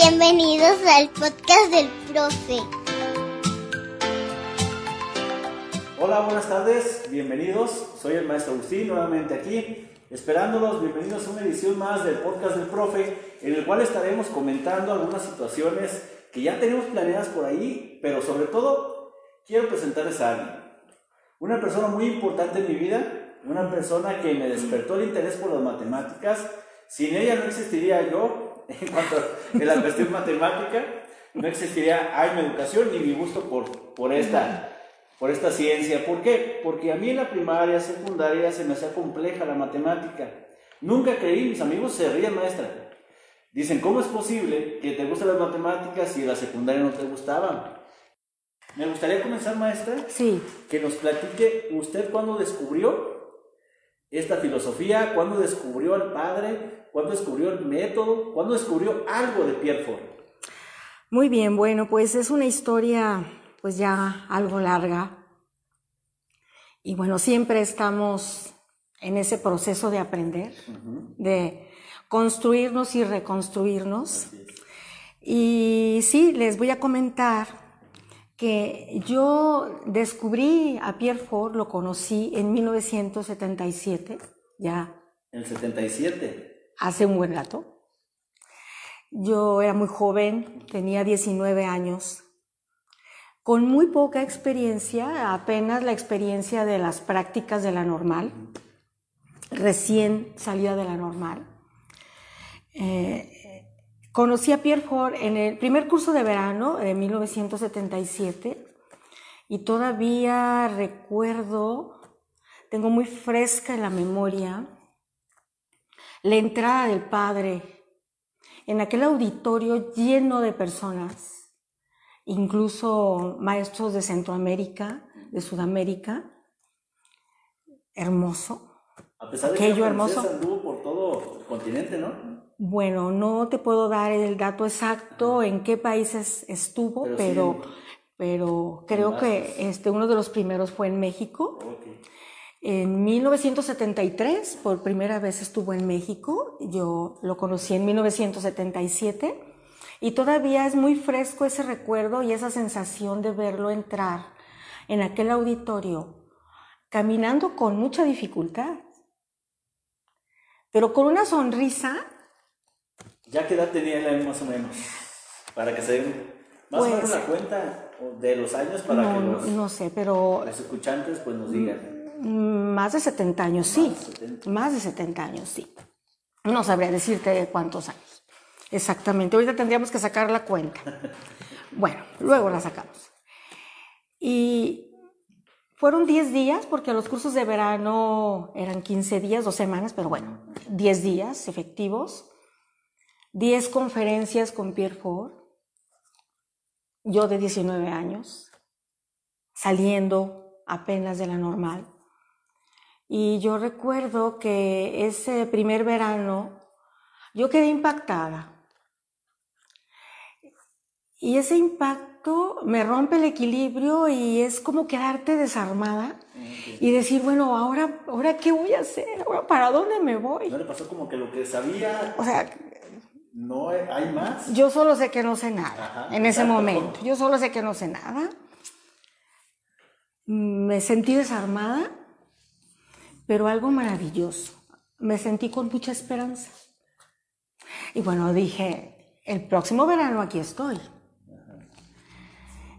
Bienvenidos al podcast del profe. Hola, buenas tardes, bienvenidos. Soy el maestro Agustín, nuevamente aquí, esperándolos. Bienvenidos a una edición más del podcast del profe, en el cual estaremos comentando algunas situaciones que ya tenemos planeadas por ahí, pero sobre todo quiero presentarles a alguien. Una persona muy importante en mi vida, una persona que me despertó el interés por las matemáticas. Sin ella no existiría yo, en cuanto a la cuestión matemática, no existiría ay, mi educación ni mi gusto por, por, esta, por esta ciencia. ¿Por qué? Porque a mí en la primaria, secundaria, se me hacía compleja la matemática. Nunca creí, mis amigos se ríen, maestra. Dicen, ¿cómo es posible que te gusten las matemáticas y la secundaria no te gustaban? Me gustaría comenzar, maestra, sí. que nos platique usted cuándo descubrió esta filosofía, cuándo descubrió al padre, ¿Cuándo descubrió el método? ¿Cuándo descubrió algo de Pierre Ford? Muy bien, bueno, pues es una historia pues ya algo larga. Y bueno, siempre estamos en ese proceso de aprender, de construirnos y reconstruirnos. Y sí, les voy a comentar que yo descubrí a Pierre Ford, lo conocí en 1977, ya. ¿En el 77? Hace un buen rato. Yo era muy joven, tenía 19 años, con muy poca experiencia, apenas la experiencia de las prácticas de la normal, recién salida de la normal. Eh, conocí a Pierre Ford en el primer curso de verano de 1977 y todavía recuerdo, tengo muy fresca en la memoria, la entrada del Padre en aquel auditorio lleno de personas, incluso maestros de Centroamérica, de Sudamérica, hermoso. A pesar de que hermoso. anduvo por todo el continente, ¿no? Bueno, no te puedo dar el dato exacto en qué países estuvo, pero, pero, creo que este, uno de los primeros fue en México. En 1973, por primera vez estuvo en México, yo lo conocí en 1977 y todavía es muy fresco ese recuerdo y esa sensación de verlo entrar en aquel auditorio, caminando con mucha dificultad, pero con una sonrisa. ¿Ya qué edad tenía él más o menos? Para que se den más o menos pues, la cuenta de los años para que los, no sé, pero, los escuchantes pues nos digan. Más de 70 años, sí. Más de 70 años, sí. No sabría decirte cuántos años. Exactamente. Ahorita tendríamos que sacar la cuenta. Bueno, luego la sacamos. Y fueron 10 días, porque los cursos de verano eran 15 días, dos semanas, pero bueno, 10 días efectivos. 10 conferencias con Pierre Ford. Yo de 19 años, saliendo apenas de la normal. Y yo recuerdo que ese primer verano yo quedé impactada. Y ese impacto me rompe el equilibrio y es como quedarte desarmada y decir, bueno, ahora, ahora qué voy a hacer, ahora para dónde me voy. ¿No le pasó como que lo que sabía? O sea, no hay más. Yo solo sé que no sé nada en ese momento. Yo solo sé que no sé nada. Me sentí desarmada pero algo maravilloso. Me sentí con mucha esperanza. Y bueno, dije, el próximo verano aquí estoy.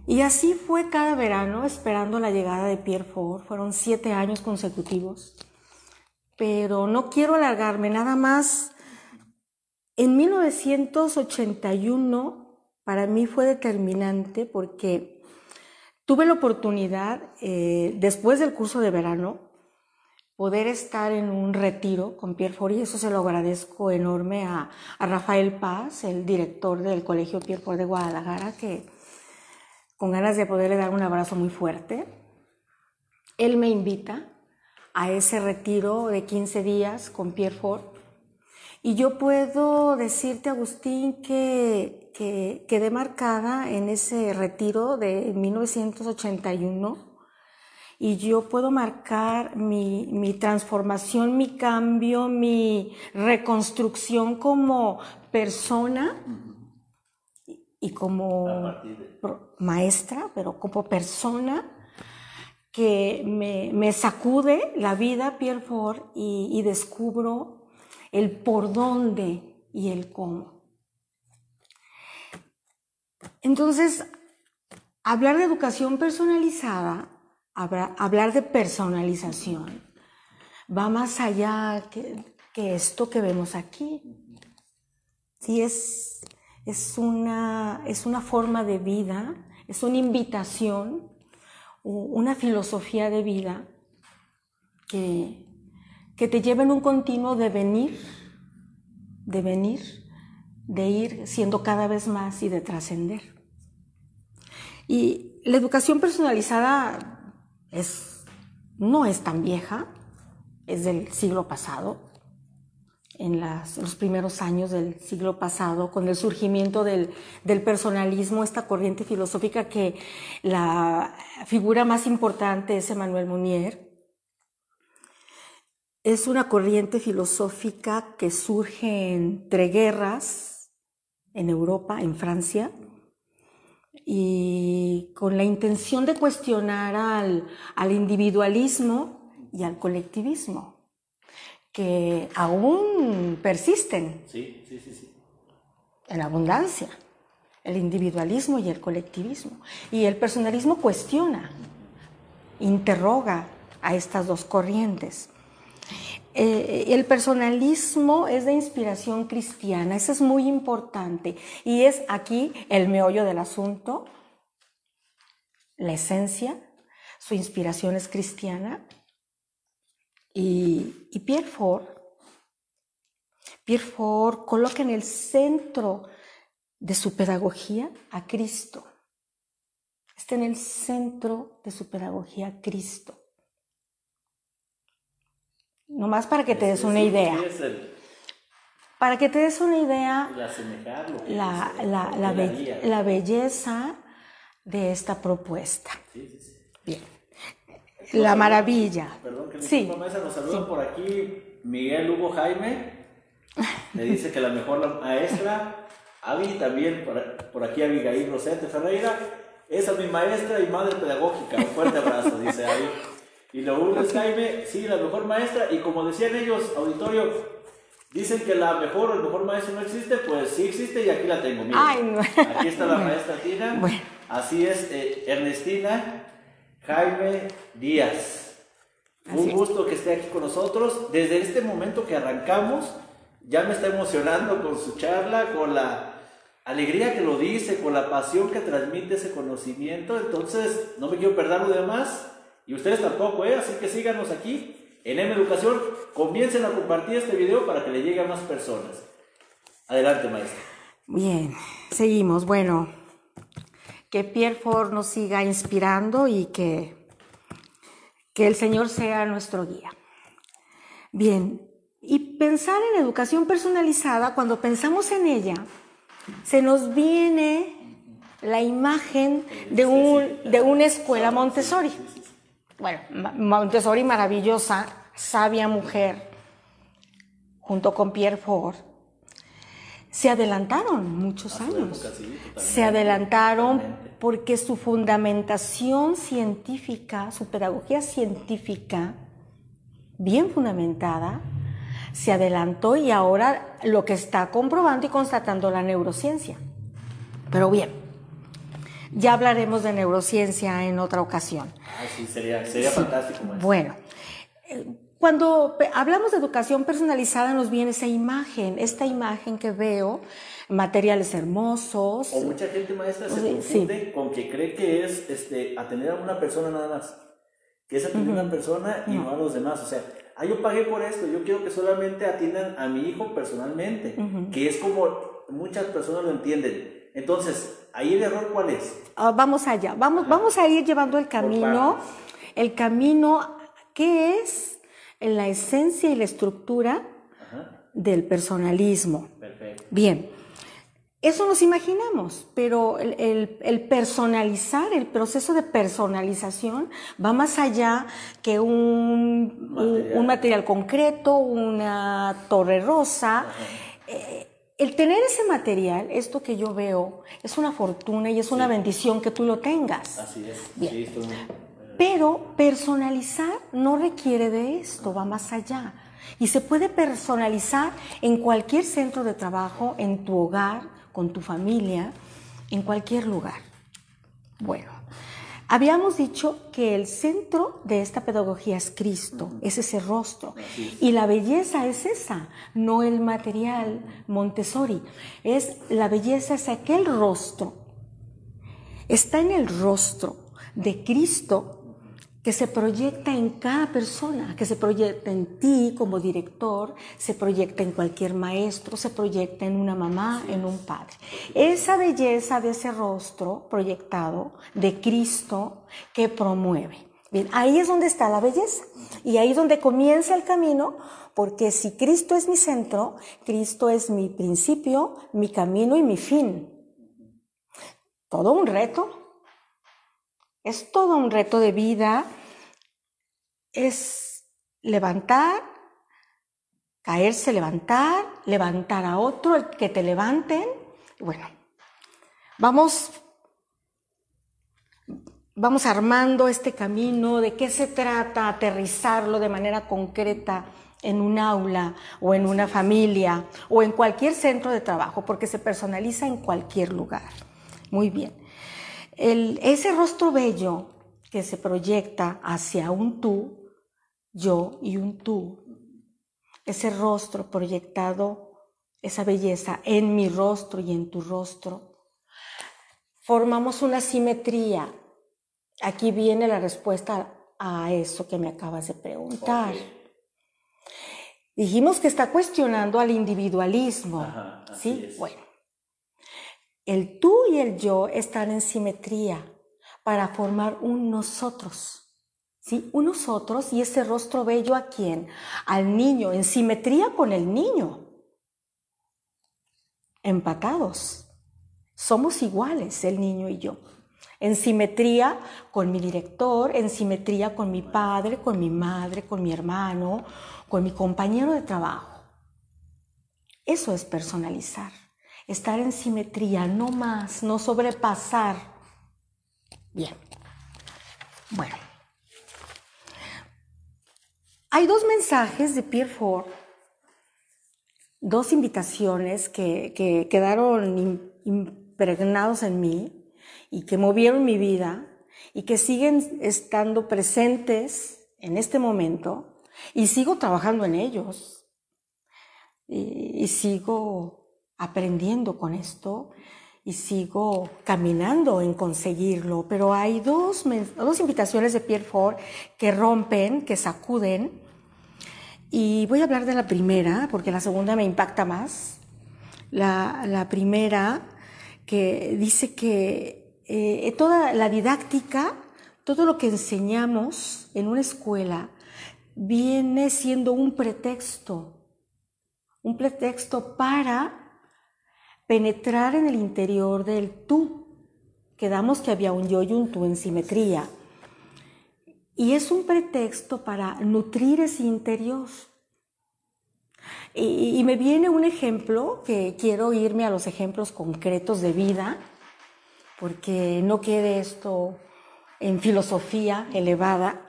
Y así fue cada verano esperando la llegada de Pierre Ford. Fueron siete años consecutivos. Pero no quiero alargarme, nada más. En 1981 para mí fue determinante porque tuve la oportunidad, eh, después del curso de verano, poder estar en un retiro con Pierre Ford y eso se lo agradezco enorme a, Rafael Paz, el director del Colegio Pierre Ford de Guadalajara, que con ganas de poderle dar un abrazo muy fuerte. Él me invita a ese retiro de 15 días con Pierre Ford y yo puedo decirte, Agustín, que, que quedé marcada en ese retiro de 1981 y yo puedo marcar mi, mi, transformación, mi cambio, mi reconstrucción como persona y como de- maestra, pero como persona que me, me sacude la vida Pierre Ford y, y descubro el por dónde y el cómo. Entonces, hablar de educación personalizada, habla- hablar de personalización, va más allá que, esto que vemos aquí. Sí, es, es, una, es una forma de vida, es una invitación, una filosofía de vida que, que te lleva en un continuo devenir, devenir, de ir siendo cada vez más y de trascender. Y la educación personalizada es, no es tan vieja, es del siglo pasado, en los primeros años del siglo pasado, con el surgimiento del, del personalismo, esta corriente filosófica que la figura más importante es Emmanuel Mounier. Es una corriente filosófica que surge entre guerras en Europa, en Francia, y con la intención de cuestionar al, al individualismo y al colectivismo, que aún persisten Sí, sí, sí, sí. en abundancia, el individualismo y el colectivismo. Y el personalismo cuestiona, interroga a estas dos corrientes. Eh, el personalismo es de inspiración cristiana, eso es muy importante. Y es aquí el meollo del asunto, la esencia, su inspiración es cristiana. Y, Pierre Ford, Pierre Ford coloca en el centro de su pedagogía a Cristo. Está en el centro de su pedagogía a Cristo. Nomás para que te des una sí, idea. sí Para que te des una idea, la, dice, la- la be- la belleza de esta propuesta. Sí, sí, sí. Bien. La maravilla. Perdón que mi Sí. nos saluda por aquí Miguel Hugo Jaime. Me dice que la mejor maestra, Avi también, por, por aquí Abigail Rosete Ferreira, esa es mi maestra y madre pedagógica. Un fuerte abrazo, dice Avi. Y lo es Jaime, sí, la mejor maestra. Y como decían ellos, auditorio, dicen que la mejor o el mejor maestro no existe, pues sí existe y aquí la tengo. miren. Ay, no. Aquí está la maestra Tina. Bueno. Así es, eh, Ernestina Jaime Díaz. Así Un es. gusto que esté aquí con nosotros. Desde este momento que arrancamos, ya me está emocionando con su charla, con la alegría que lo dice, con la pasión que transmite ese conocimiento. Entonces, no me quiero perder lo demás. Y ustedes tampoco, ¿eh? Así que síganos aquí en M Educación. Comiencen a compartir este video para que le llegue a más personas. Adelante, maestra. Bien, seguimos. Bueno, que Pierre Ford nos siga inspirando y que, que el Señor sea nuestro guía. Bien, y pensar en educación personalizada, cuando pensamos en ella, se nos viene la imagen de, un, de una escuela Montessori. Bueno, Montessori maravillosa, sabia mujer, junto con Pierre Ford, se adelantaron muchos años. época, sí, totalmente. Se adelantaron Totalmente. porque su fundamentación científica, su pedagogía científica, bien fundamentada, se adelantó y ahora lo que está comprobando y constatando la neurociencia. Pero bien, ya hablaremos de neurociencia en otra ocasión. Ah, sí, sería, sería fantástico, maestra. Bueno, eh, cuando hablamos de educación personalizada nos viene esa imagen, esta imagen que veo, materiales hermosos. O mucha gente maestra se Sí, confunde con que cree que es este, atender a una persona nada más. Que es atender a una persona y no. a los demás. O sea, ah, yo pagué por esto, yo quiero que solamente atiendan a mi hijo personalmente. Que es como muchas personas lo entienden. Entonces, ahí el error cuál es? Ah, vamos allá, vamos, vamos a ir llevando el camino, el camino que es la esencia y la estructura Ajá, del personalismo. perfecto. Bien, eso nos imaginamos, pero el, el- el personalizar, el proceso de personalización va más allá que un, un- Material. un material concreto, una torre rosa. Eh, el tener ese material, esto que yo veo, es una fortuna y es una bendición que tú lo tengas. Así es. Bien. Sí, estoy muy- Pero personalizar no requiere de esto, va más allá. Y se puede personalizar en cualquier centro de trabajo, en tu hogar, con tu familia, en cualquier lugar. Bueno, habíamos dicho que el centro de esta pedagogía es Cristo, es ese rostro. Y la belleza es esa, no el material Montessori. Es la belleza es aquel rostro. Está en el rostro de Cristo que se proyecta en cada persona, que se proyecta en ti como director, se proyecta en cualquier maestro, se proyecta en una mamá, en un padre. Esa belleza de ese rostro proyectado de Cristo que promueve. Bien, ahí es donde está la belleza y ahí es donde comienza el camino, porque si Cristo es mi centro, Cristo es mi principio, mi camino y mi fin. Todo un reto. Es todo un reto de vida. Es levantar, caerse, levantar, levantar a otro, el que te levanten. Bueno, vamos, vamos armando este camino, de qué se trata, aterrizarlo de manera concreta en un aula o en una familia o en cualquier centro de trabajo, porque se personaliza en cualquier lugar. Muy bien. El- ese rostro bello que se proyecta hacia un tú, yo y un tú, ese rostro proyectado, esa belleza en mi rostro y en tu rostro, formamos una simetría. Aquí viene la respuesta a eso que me acabas de preguntar. Dijimos que está cuestionando al individualismo. Ajá, ¿Sí? es. Bueno. El tú y el yo están en simetría para formar un nosotros. ¿Sí? Un nosotros y ese rostro bello a quién? Al niño, en simetría con el niño. Empatados. Somos iguales, el niño y yo. En simetría con mi director, en simetría con mi padre, con mi madre, con mi hermano, con mi compañero de trabajo. Eso es personalizar. Estar en simetría, no más, no sobrepasar. Bien. Bueno. Hay dos mensajes de Pierre Ford, dos invitaciones que, que quedaron im- impregnados en mí y que movieron mi vida y que siguen estando presentes en este momento y sigo trabajando en ellos. Y sigo aprendiendo con esto y sigo caminando en conseguirlo. Pero hay dos, dos invitaciones de Pierre Ford que rompen, que sacuden. Y voy a hablar de la primera, porque la segunda me impacta más. La, la primera que dice que eh, toda la didáctica, todo lo que enseñamos en una escuela, viene siendo un pretexto, un pretexto para penetrar en el interior del tú. Quedamos que había un yo y un tú en simetría. Y es un pretexto para nutrir ese interior. Y, me viene un ejemplo, que quiero irme a los ejemplos concretos de vida, porque no quede esto en filosofía elevada.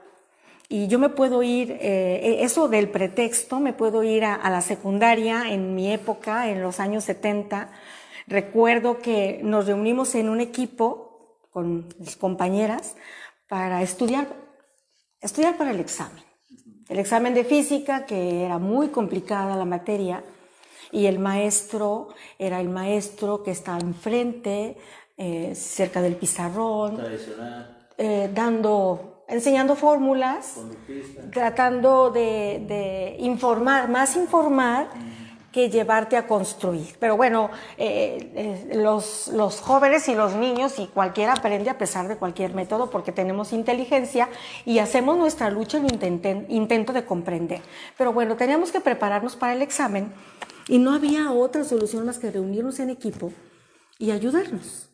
Y yo me puedo ir, eh, eso del pretexto, me puedo ir a, a, la secundaria en mi época, en los años 70. Recuerdo que nos reunimos en un equipo con mis compañeras para estudiar, estudiar para el examen. El examen de física, que era muy complicada la materia, y el maestro era el maestro que estaba enfrente, eh, cerca del pizarrón, eh, dando, enseñando fórmulas, tratando de, de, informar, más informar que llevarte a construir. Pero bueno, eh, los, los, jóvenes y los niños y cualquiera aprende a pesar de cualquier método porque tenemos inteligencia y hacemos nuestra lucha en intento, intento de comprender. Pero bueno, teníamos que prepararnos para el examen y no había otra solución más que reunirnos en equipo y ayudarnos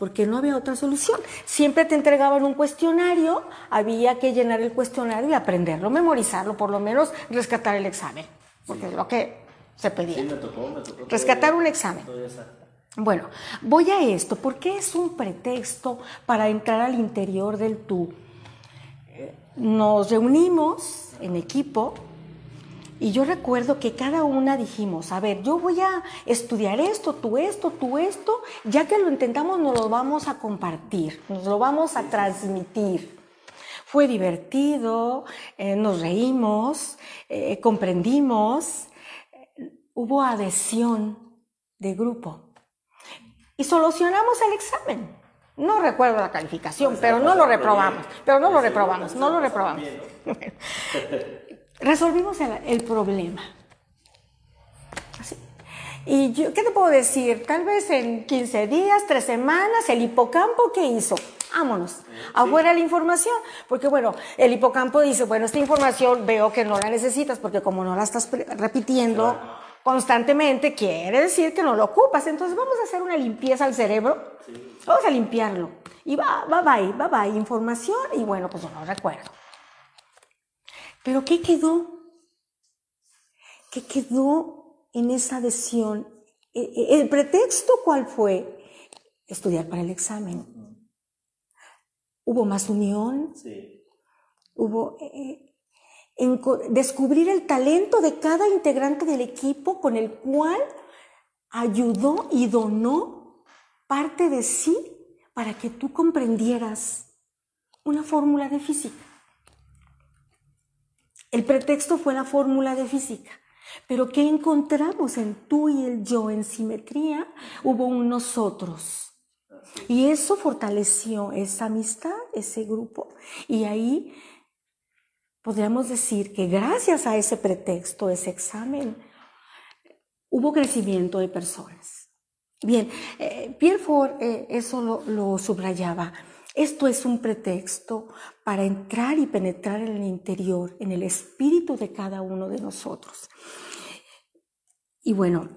porque no había otra solución. Siempre te entregaban un cuestionario, había que llenar el cuestionario y aprenderlo, memorizarlo, por lo menos rescatar el examen, porque es lo que se pedía. Sí, me tocó, me tocó. Rescatar un examen. Bueno, voy a esto, porque es un pretexto para entrar al interior del tú. Eh, Nos reunimos en equipo y yo recuerdo que cada una dijimos, a ver, yo voy a estudiar esto, tú esto, tú esto, ya que lo intentamos nos lo vamos a compartir, nos lo vamos a transmitir. Fue divertido, eh, nos reímos, eh, comprendimos, eh, hubo adhesión de grupo y solucionamos el examen. No recuerdo la calificación, pero no lo reprobamos, pero no lo reprobamos, no lo reprobamos. Resolvimos el, el problema. Así. Y yo, ¿qué te puedo decir? Tal vez en 15 días, 3 semanas, el hipocampo, ¿qué hizo? Vámonos, afuera la información. Porque bueno, el hipocampo dice, bueno, esta información veo que no la necesitas porque como no la estás repitiendo constantemente, quiere decir que no lo ocupas. Entonces vamos a hacer una limpieza al cerebro. Vamos a limpiarlo. Y va, va, bye, va, bye, información. Y bueno, pues yo no recuerdo. Pero ¿qué quedó? ¿Qué quedó en esa adhesión? E- e- ¿El pretexto cuál fue? Estudiar para el examen. Hubo más unión, Sí. hubo eh, descubrir el talento de cada integrante del equipo con el cual ayudó y donó parte de sí para que tú comprendieras una fórmula de física. El pretexto fue la fórmula de física. Pero ¿qué encontramos en tú y el yo en simetría? Hubo un nosotros. Y eso fortaleció esa amistad, ese grupo. Y ahí podríamos decir que gracias a ese pretexto, ese examen, hubo crecimiento de personas. Bien, eh, Pierre Ford eh, eso lo, lo subrayaba. Esto es un pretexto para entrar y penetrar en el interior, en el espíritu de cada uno de nosotros. Y bueno,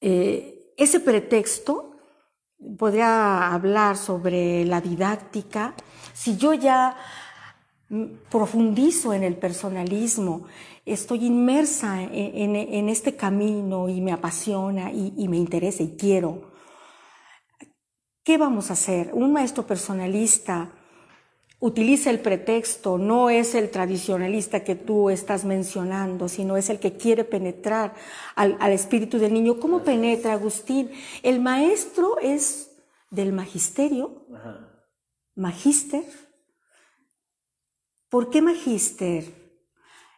eh, ese pretexto podría hablar sobre la didáctica. Si yo ya mm, profundizo en el personalismo, estoy inmersa en, en- este camino y me apasiona y me interesa y quiero. ¿Qué vamos a hacer? Un maestro personalista utiliza el pretexto, no es el tradicionalista que tú estás mencionando, sino es el que quiere penetrar al, al espíritu del niño. ¿Cómo penetra Agustín? El maestro es del magisterio, Ajá. magíster. ¿Por qué magíster?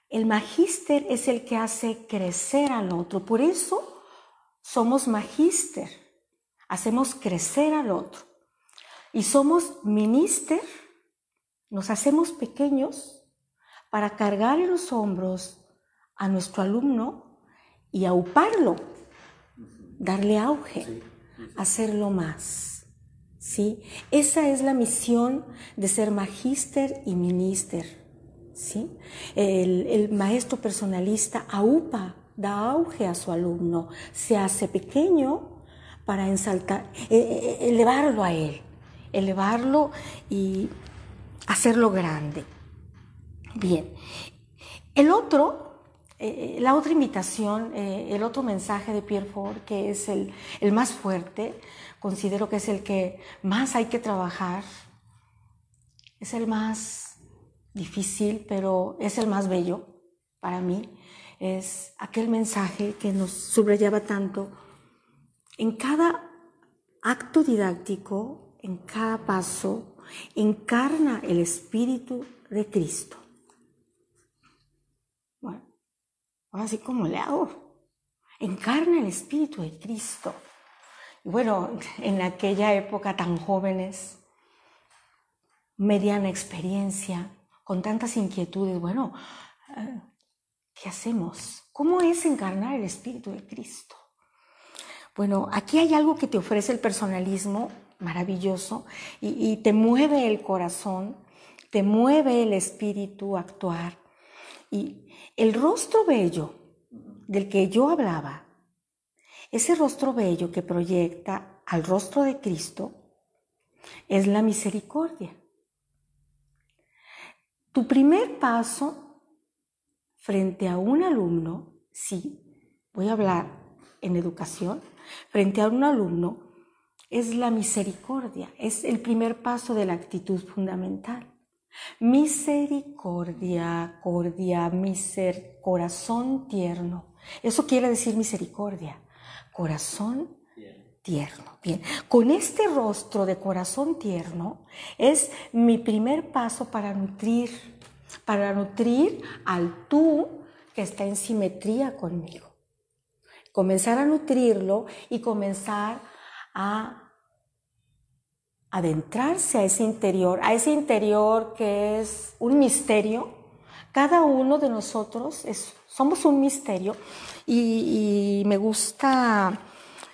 El magíster es el que hace crecer al otro. Por eso somos magíster. Hacemos crecer al otro. Y somos minister. Nos hacemos pequeños para cargar en los hombros a nuestro alumno y auparlo, darle auge, hacerlo más. ¿sí? Esa es la misión de ser magíster y minister. ¿sí? El, el maestro personalista aupa, da auge a su alumno, se hace pequeño para ensaltar, eh, eh, elevarlo a él, elevarlo y hacerlo grande. Bien, el otro, eh, la otra invitación, eh, el otro mensaje de Pierre Ford, que es el, el más fuerte, considero que es el que más hay que trabajar, es el más difícil, pero es el más bello para mí, es aquel mensaje que nos subrayaba tanto. En cada acto didáctico, en cada paso, encarna el Espíritu de Cristo. Bueno, ahora sí, ¿cómo le hago? Encarna el Espíritu de Cristo. Y bueno, en aquella época tan jóvenes, mediana experiencia, con tantas inquietudes, bueno, eh, ¿qué hacemos? ¿Cómo es encarnar el Espíritu de Cristo? Bueno, aquí hay algo que te ofrece el personalismo maravilloso y, te mueve el corazón, te mueve el espíritu a actuar. Y el rostro bello del que yo hablaba, ese rostro bello que proyecta al rostro de Cristo, es la misericordia. Tu primer paso frente a un alumno, si voy a hablar en educación, frente a un alumno, es la misericordia, es el primer paso de la actitud fundamental. Misericordia, cordia, miser, corazón tierno. Eso quiere decir misericordia, corazón tierno. Bien, con este rostro de corazón tierno es mi primer paso para nutrir, para nutrir al tú que está en simetría conmigo. Comenzar a nutrirlo y comenzar a adentrarse a ese interior, a ese interior que es un misterio. Cada uno de nosotros somos un misterio y, me gusta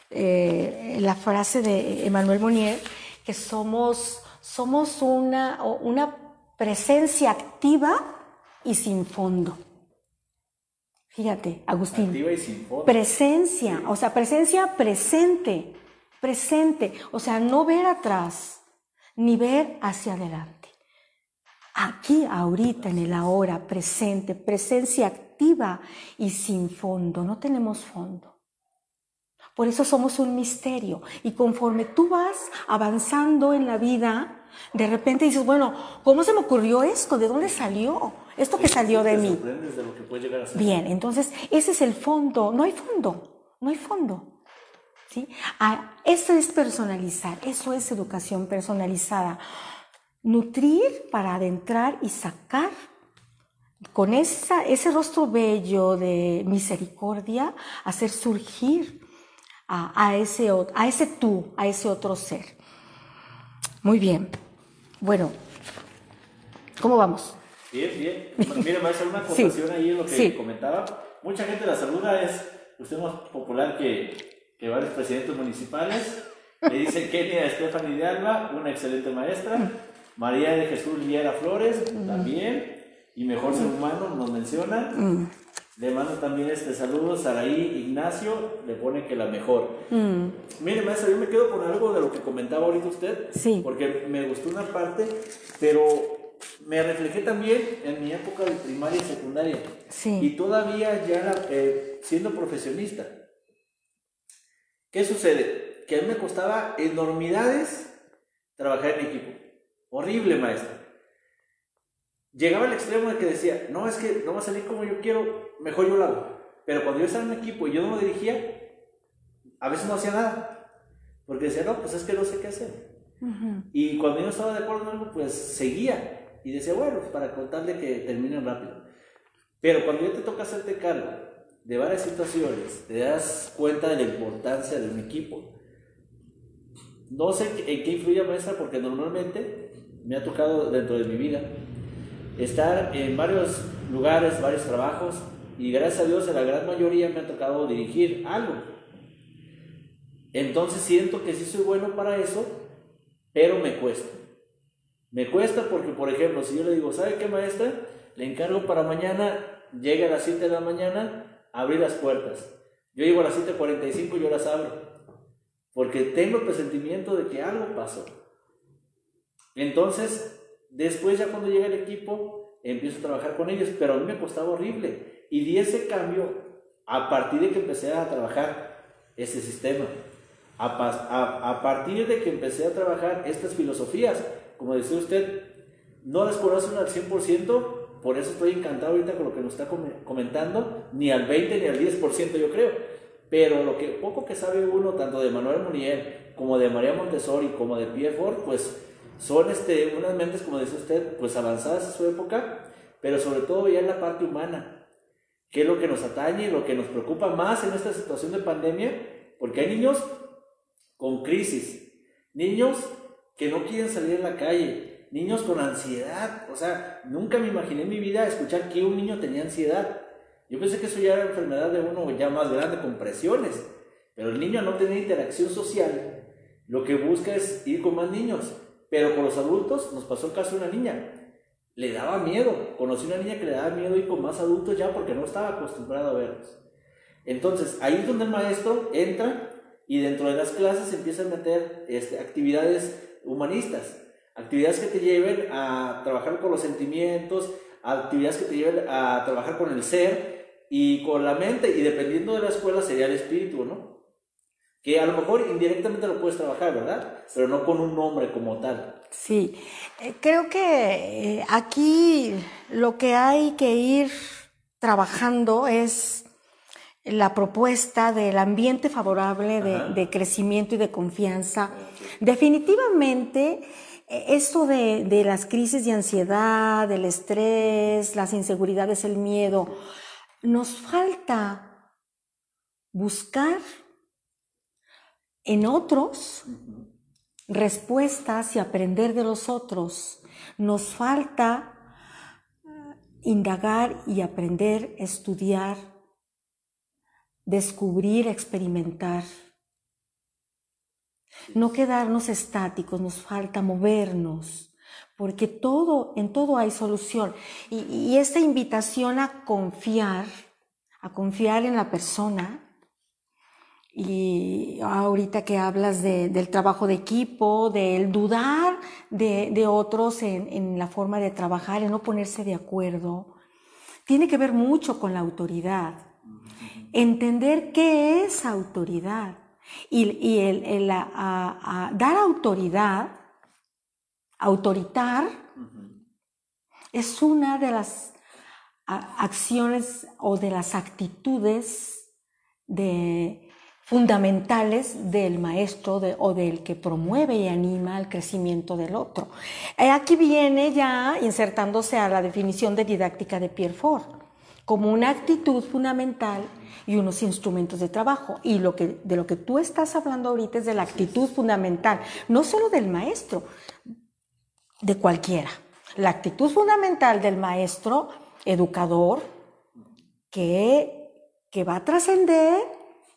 eh, la frase de Emmanuel Monnier que somos, somos una, una presencia activa y sin fondo. Fíjate, Agustín. Activa y sin. Presencia, o sea, presencia presente presente, o sea, no ver atrás, ni ver hacia adelante. Aquí, ahorita, en el ahora, presente, presencia activa y sin fondo, no tenemos fondo. Por eso somos un misterio. Y conforme tú vas avanzando en la vida, de repente dices, bueno, ¿cómo se me ocurrió esto? ¿De dónde salió? Esto que salió de mí. Bien, entonces ese es el fondo. No hay fondo, no hay fondo. ¿sí? Ah, eso es personalizar, eso es educación personalizada. Nutrir para adentrar y sacar con esa, ese rostro bello de misericordia, hacer surgir a, ese, a ese tú, a ese otro ser. Muy bien. Bueno, ¿cómo vamos? Bien, bien. Mira, maestra, una acotación ahí en lo que comentaba. Mucha gente la saluda, es usted más popular que, que varios presidentes municipales. Le dice Kenia Stephanie de Alba, una excelente maestra. María de Jesús Viera Flores, también. Y mejor ser humano, nos menciona. Le mando también este saludo, Saraí Ignacio, le pone que la mejor. Mire, maestra, yo me quedo con algo de lo que comentaba ahorita usted. Sí. Porque me gustó una parte, pero me reflejé también en mi época de primaria y secundaria. Sí. Y todavía ya eh, siendo profesionista. ¿Qué sucede? Que a mí me costaba enormidades trabajar en equipo. Horrible, maestro. Llegaba al extremo de que decía, no, es que no va a salir como yo quiero, mejor yo lo hago. Pero cuando yo estaba en equipo y yo no lo dirigía, a veces no hacía nada. Porque decía, no, pues es que no sé qué hacer. Y cuando yo estaba de acuerdo en algo, pues seguía. Y decía, bueno, pues para contarle que terminen rápido. Pero cuando ya te toca hacerte cargo de varias situaciones te das cuenta de la importancia de un equipo. No sé en qué influye maestra porque normalmente me ha tocado dentro de mi vida estar en varios lugares, varios trabajos y gracias a Dios en la gran mayoría me ha tocado dirigir algo. Entonces siento que sí soy bueno para eso, pero me cuesta. Me cuesta porque, por ejemplo, si yo le digo, ¿sabe qué maestra? Le encargo para mañana, llega a las 7 de la mañana, abrir las puertas. Yo llego a las 7.45 y yo las abro, porque tengo el presentimiento de que algo pasó. Entonces, después ya cuando llega el equipo, empiezo a trabajar con ellos, pero a mí me costaba horrible. Y di ese cambio a partir de que empecé a trabajar ese sistema. A, a, partir de que empecé a trabajar estas filosofías, como decía usted, no las conocen al 100%, por eso estoy encantado ahorita con lo que nos está comentando, ni al 20 ni al 10% yo creo. Pero lo que poco que sabe uno, tanto de Manuel Munier como de María Montessori como de Pierre Ford, pues son este, unas mentes, como dice usted, pues avanzadas en su época, pero sobre todo ya en la parte humana, que es lo que nos atañe, lo que nos preocupa más en esta situación de pandemia, porque hay niños con crisis, niños que no quieren salir a la calle, niños con ansiedad. O sea, nunca me imaginé en mi vida escuchar que un niño tenía ansiedad. Yo pensé que eso ya era enfermedad de uno ya más grande con presiones. Pero el niño no tiene interacción social. Lo que busca es ir con más niños. Pero con los adultos nos pasó el caso de una niña. Le daba miedo. Conocí una niña que le daba miedo ir con más adultos ya porque no estaba acostumbrado a verlos. Entonces, ahí es donde el maestro entra y dentro de las clases empieza a meter este, actividades humanistas actividades que te lleven a trabajar con los sentimientos, actividades que te lleven a trabajar con el ser, y con la mente, y dependiendo de la escuela sería el espíritu, ¿no? Que a lo mejor indirectamente lo puedes trabajar, ¿verdad? Pero no con un nombre como tal. Sí, eh, creo que eh, aquí lo que hay que ir trabajando es la propuesta del ambiente favorable de, de crecimiento y de confianza. Definitivamente, eh, esto de, de, las crisis de ansiedad, del estrés, las inseguridades, el miedo, nos falta buscar en otros respuestas y aprender de los otros. Nos falta indagar y aprender, estudiar, descubrir, experimentar. No quedarnos estáticos, nos falta movernos, porque todo, en todo hay solución. Y, esta invitación a confiar, a confiar en la persona, y ahorita que hablas de, del trabajo de equipo, del dudar de, de otros en, en, la forma de trabajar, en no ponerse de acuerdo, tiene que ver mucho con la autoridad. Entender qué es autoridad. Y, y el, el a, a, a dar autoridad, autoritar, es una de las acciones o de las actitudes de, fundamentales del maestro de, o del que promueve y anima el crecimiento del otro. Aquí viene ya insertándose a la definición de didáctica de Pierre Ford como una actitud fundamental y unos instrumentos de trabajo. Y lo que, de lo que tú estás hablando ahorita es de la actitud fundamental, no solo del maestro, de cualquiera. La actitud fundamental del maestro educador que, que va a trascender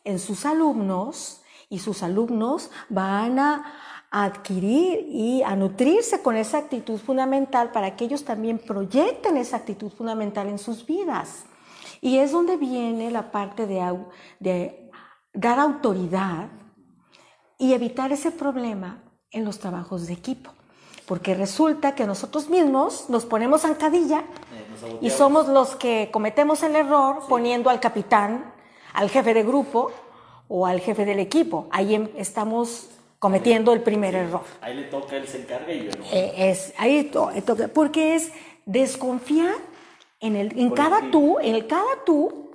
en sus alumnos y sus alumnos van a adquirir y a nutrirse con esa actitud fundamental para que ellos también proyecten esa actitud fundamental en sus vidas. Y es donde viene la parte de, de dar autoridad y evitar ese problema en los trabajos de equipo. Porque resulta que nosotros mismos nos ponemos zancadilla eh, y somos los que cometemos el error sí. poniendo al capitán al jefe de grupo o al jefe del equipo. Ahí em, estamos cometiendo el primer error. Ahí le toca, él se encarga y yo no. Eh, es, ahí to, eh, toca, porque es desconfiar en, el, en cada el tú, en el cada tú,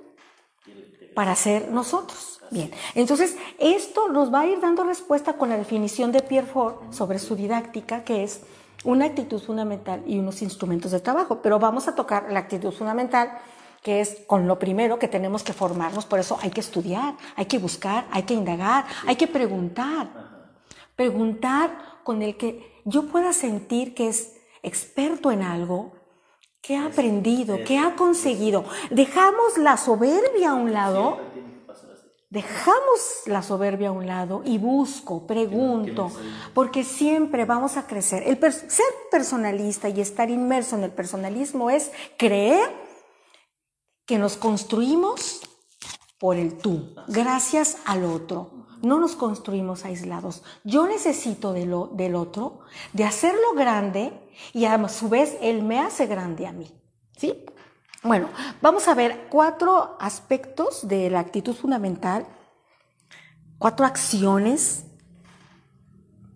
para ser nosotros. Bien, entonces esto nos va a ir dando respuesta con la definición de Pierre Ford sobre su didáctica, que es una actitud fundamental y unos instrumentos de trabajo. Pero vamos a tocar la actitud fundamental que es con lo primero que tenemos que formarnos, por eso hay que estudiar, hay que buscar, hay que indagar, hay que preguntar. Preguntar con el que yo pueda sentir que es experto en algo, que ha aprendido, que ha conseguido. Dejamos la soberbia a un lado. Dejamos la soberbia a un lado y busco, pregunto, porque siempre vamos a crecer. El per ser personalista y estar inmerso en el personalismo es creer que nos construimos por el tú, gracias al otro. No nos construimos aislados. Yo necesito de lo, del otro, de hacerlo grande y a su vez él me hace grande a mí. ¿Sí? Bueno, vamos a ver cuatro aspectos de la actitud fundamental, cuatro acciones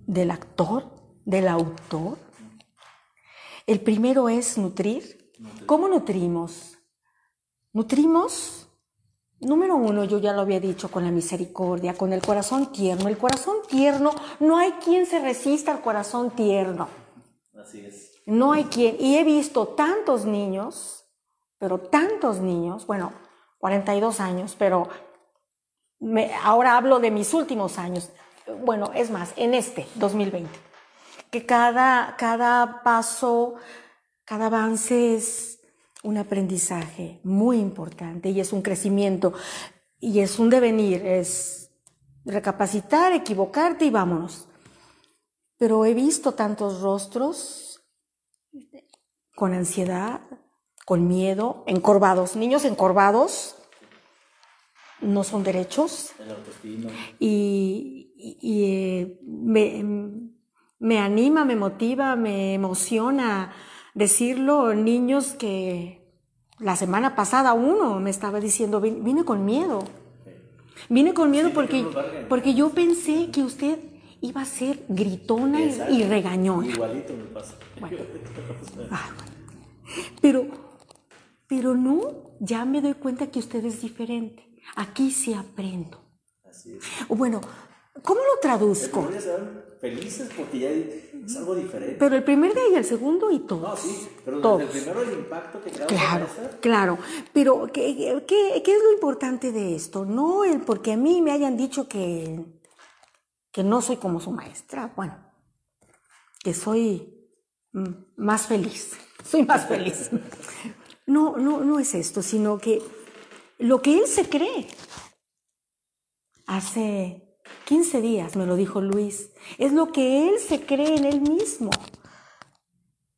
del actor, del autor. El primero es nutrir. ¿Cómo nutrimos? Nutrimos, número uno, yo ya lo había dicho, con la misericordia, con el corazón tierno. El corazón tierno, no hay quien se resista al corazón tierno. Así es. No hay quien. Y he visto tantos niños, pero tantos niños, bueno, 42 años, pero me, ahora hablo de mis últimos años. Bueno, es más, en este 2020, que cada, cada paso, cada avance es un aprendizaje muy importante y es un crecimiento y es un devenir, es recapacitar, equivocarte y vámonos. Pero he visto tantos rostros con ansiedad, con miedo, encorvados, niños encorvados, no son derechos. Y, y, y eh, me, me anima, me motiva, me emociona decirlo, niños que La semana pasada uno me estaba diciendo, "Vin- vine con miedo. Vine con miedo porque, porque yo pensé que usted iba a ser gritona y- Exacto. y regañona. Igualito me pasa. Bueno. Bueno. Pero, pero no, ya me doy cuenta que usted es diferente. Aquí sí aprendo. Así es. Bueno, ¿cómo lo traduzco? felices porque ya es algo diferente. Pero el primer día y el segundo y todo. No, sí, pero Todos. desde el primero el impacto que Claro, claro. Pero, ¿qué, qué, qué es lo importante de esto? No el porque a mí me hayan dicho que, que no soy como su maestra. Bueno, que soy más feliz. Soy más feliz. No, no, no es esto, sino que lo que él se cree. Hace 15 días me lo dijo Luis. Es lo que él se cree en él mismo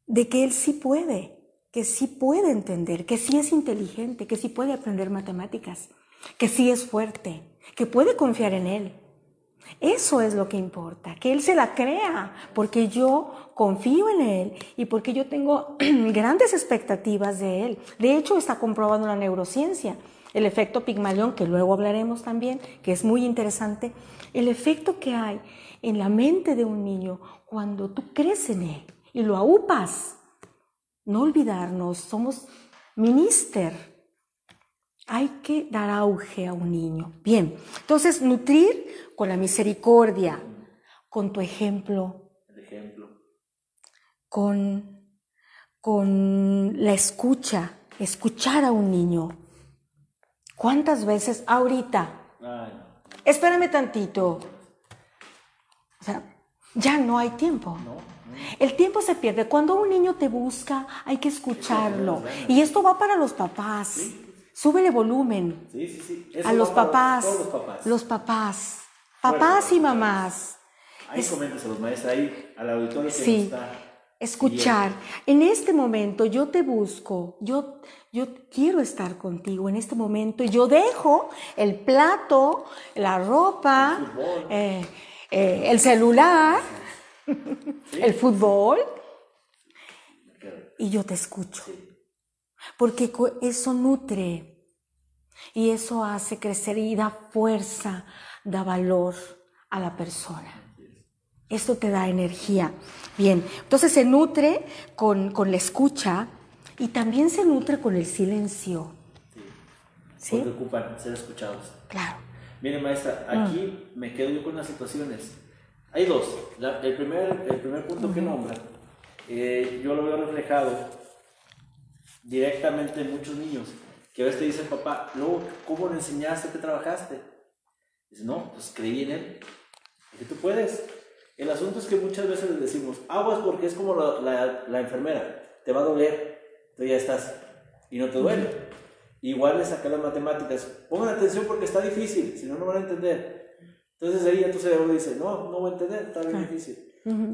de que él sí puede, que sí puede entender, que sí es inteligente, que sí puede aprender matemáticas, que sí es fuerte, que puede confiar en él. Eso es lo que importa, que él se la crea, porque yo confío en él y porque yo tengo grandes expectativas de él. De hecho, está comprobando la neurociencia, el efecto Pigmalión, que luego hablaremos también, que es muy interesante, el efecto que hay en la mente de un niño cuando tú crees en él y lo aupas. No olvidarnos, somos minister. Hay que dar auge a un niño. Bien, entonces nutrir con la misericordia, con tu ejemplo, ejemplo. con, con la escucha, escuchar a un niño. ¿Cuántas veces ahorita? Ay, no. Espérame tantito. O sea, ya no hay tiempo. El tiempo se pierde. Cuando un niño te busca, hay que escucharlo. Y esto va para los papás. Súbele volumen Sí, sí, sí. Eso a los papás. Todos los papás. Los papás. Papás y mamás. Ahí coméntense los maestros, ahí al auditorio que Sí. está. Escuchar. En este momento yo te busco, yo, yo quiero estar contigo en este momento. Yo dejo el plato, la ropa, El fútbol. eh, eh, el celular, el fútbol y yo te escucho. Porque eso nutre y eso hace crecer y da fuerza, da valor a la persona. Esto te da energía. Bien, entonces se nutre con, con la escucha y también se nutre con el silencio. ¿Sí? Porque ocupan ser escuchados. Claro. Mire, maestra, aquí me quedo yo con las situaciones. Hay dos. La- el, primer, el primer punto que nombra, eh, yo lo veo reflejado directamente en muchos niños, que a veces te dicen, papá, luego, ¿cómo le enseñaste que trabajaste? Dice, no, pues creí en él. Dije, tú puedes. El asunto es que muchas veces les decimos, aguas porque es como la, la- la enfermera, te va a doler, tú ya estás, y no te duele. Igual le saca las matemáticas, pongan atención porque está difícil, si no, no van a entender. Entonces ahí ya tu cerebro dice, no, no voy a entender, está bien difícil.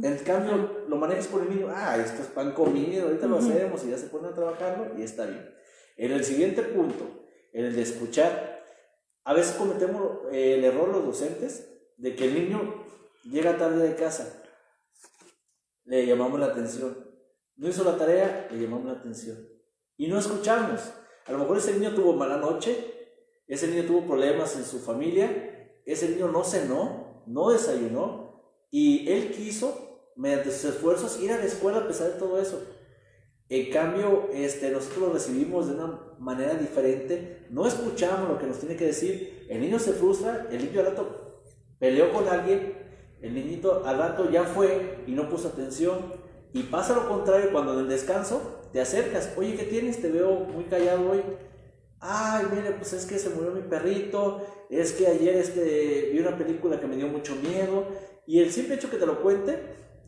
En cambio, lo manejas con el niño, ah, esto es pan comido, ahorita lo hacemos y ya se ponen a trabajarlo y está bien. En el siguiente punto, en el de escuchar, a veces cometemos eh, el error los docentes de que el niño llega tarde de casa, le llamamos la atención. No hizo la tarea, le llamamos la atención. Y no escuchamos. A lo mejor ese niño tuvo mala noche, ese niño tuvo problemas en su familia, ese niño no cenó, no desayunó, y él quiso, mediante sus esfuerzos, ir a la escuela a pesar de todo eso. En cambio, este, nosotros lo recibimos de una manera diferente, no escuchamos lo que nos tiene que decir, el niño se frustra, el niño al rato peleó con alguien, el niñito al rato ya fue y no puso atención, y pasa lo contrario cuando en el descanso te acercas, oye, ¿qué tienes? Te veo muy callado hoy. Ay, mire, pues es que se murió mi perrito, es que ayer este, vi una película que me dio mucho miedo, y el simple hecho que te lo cuente,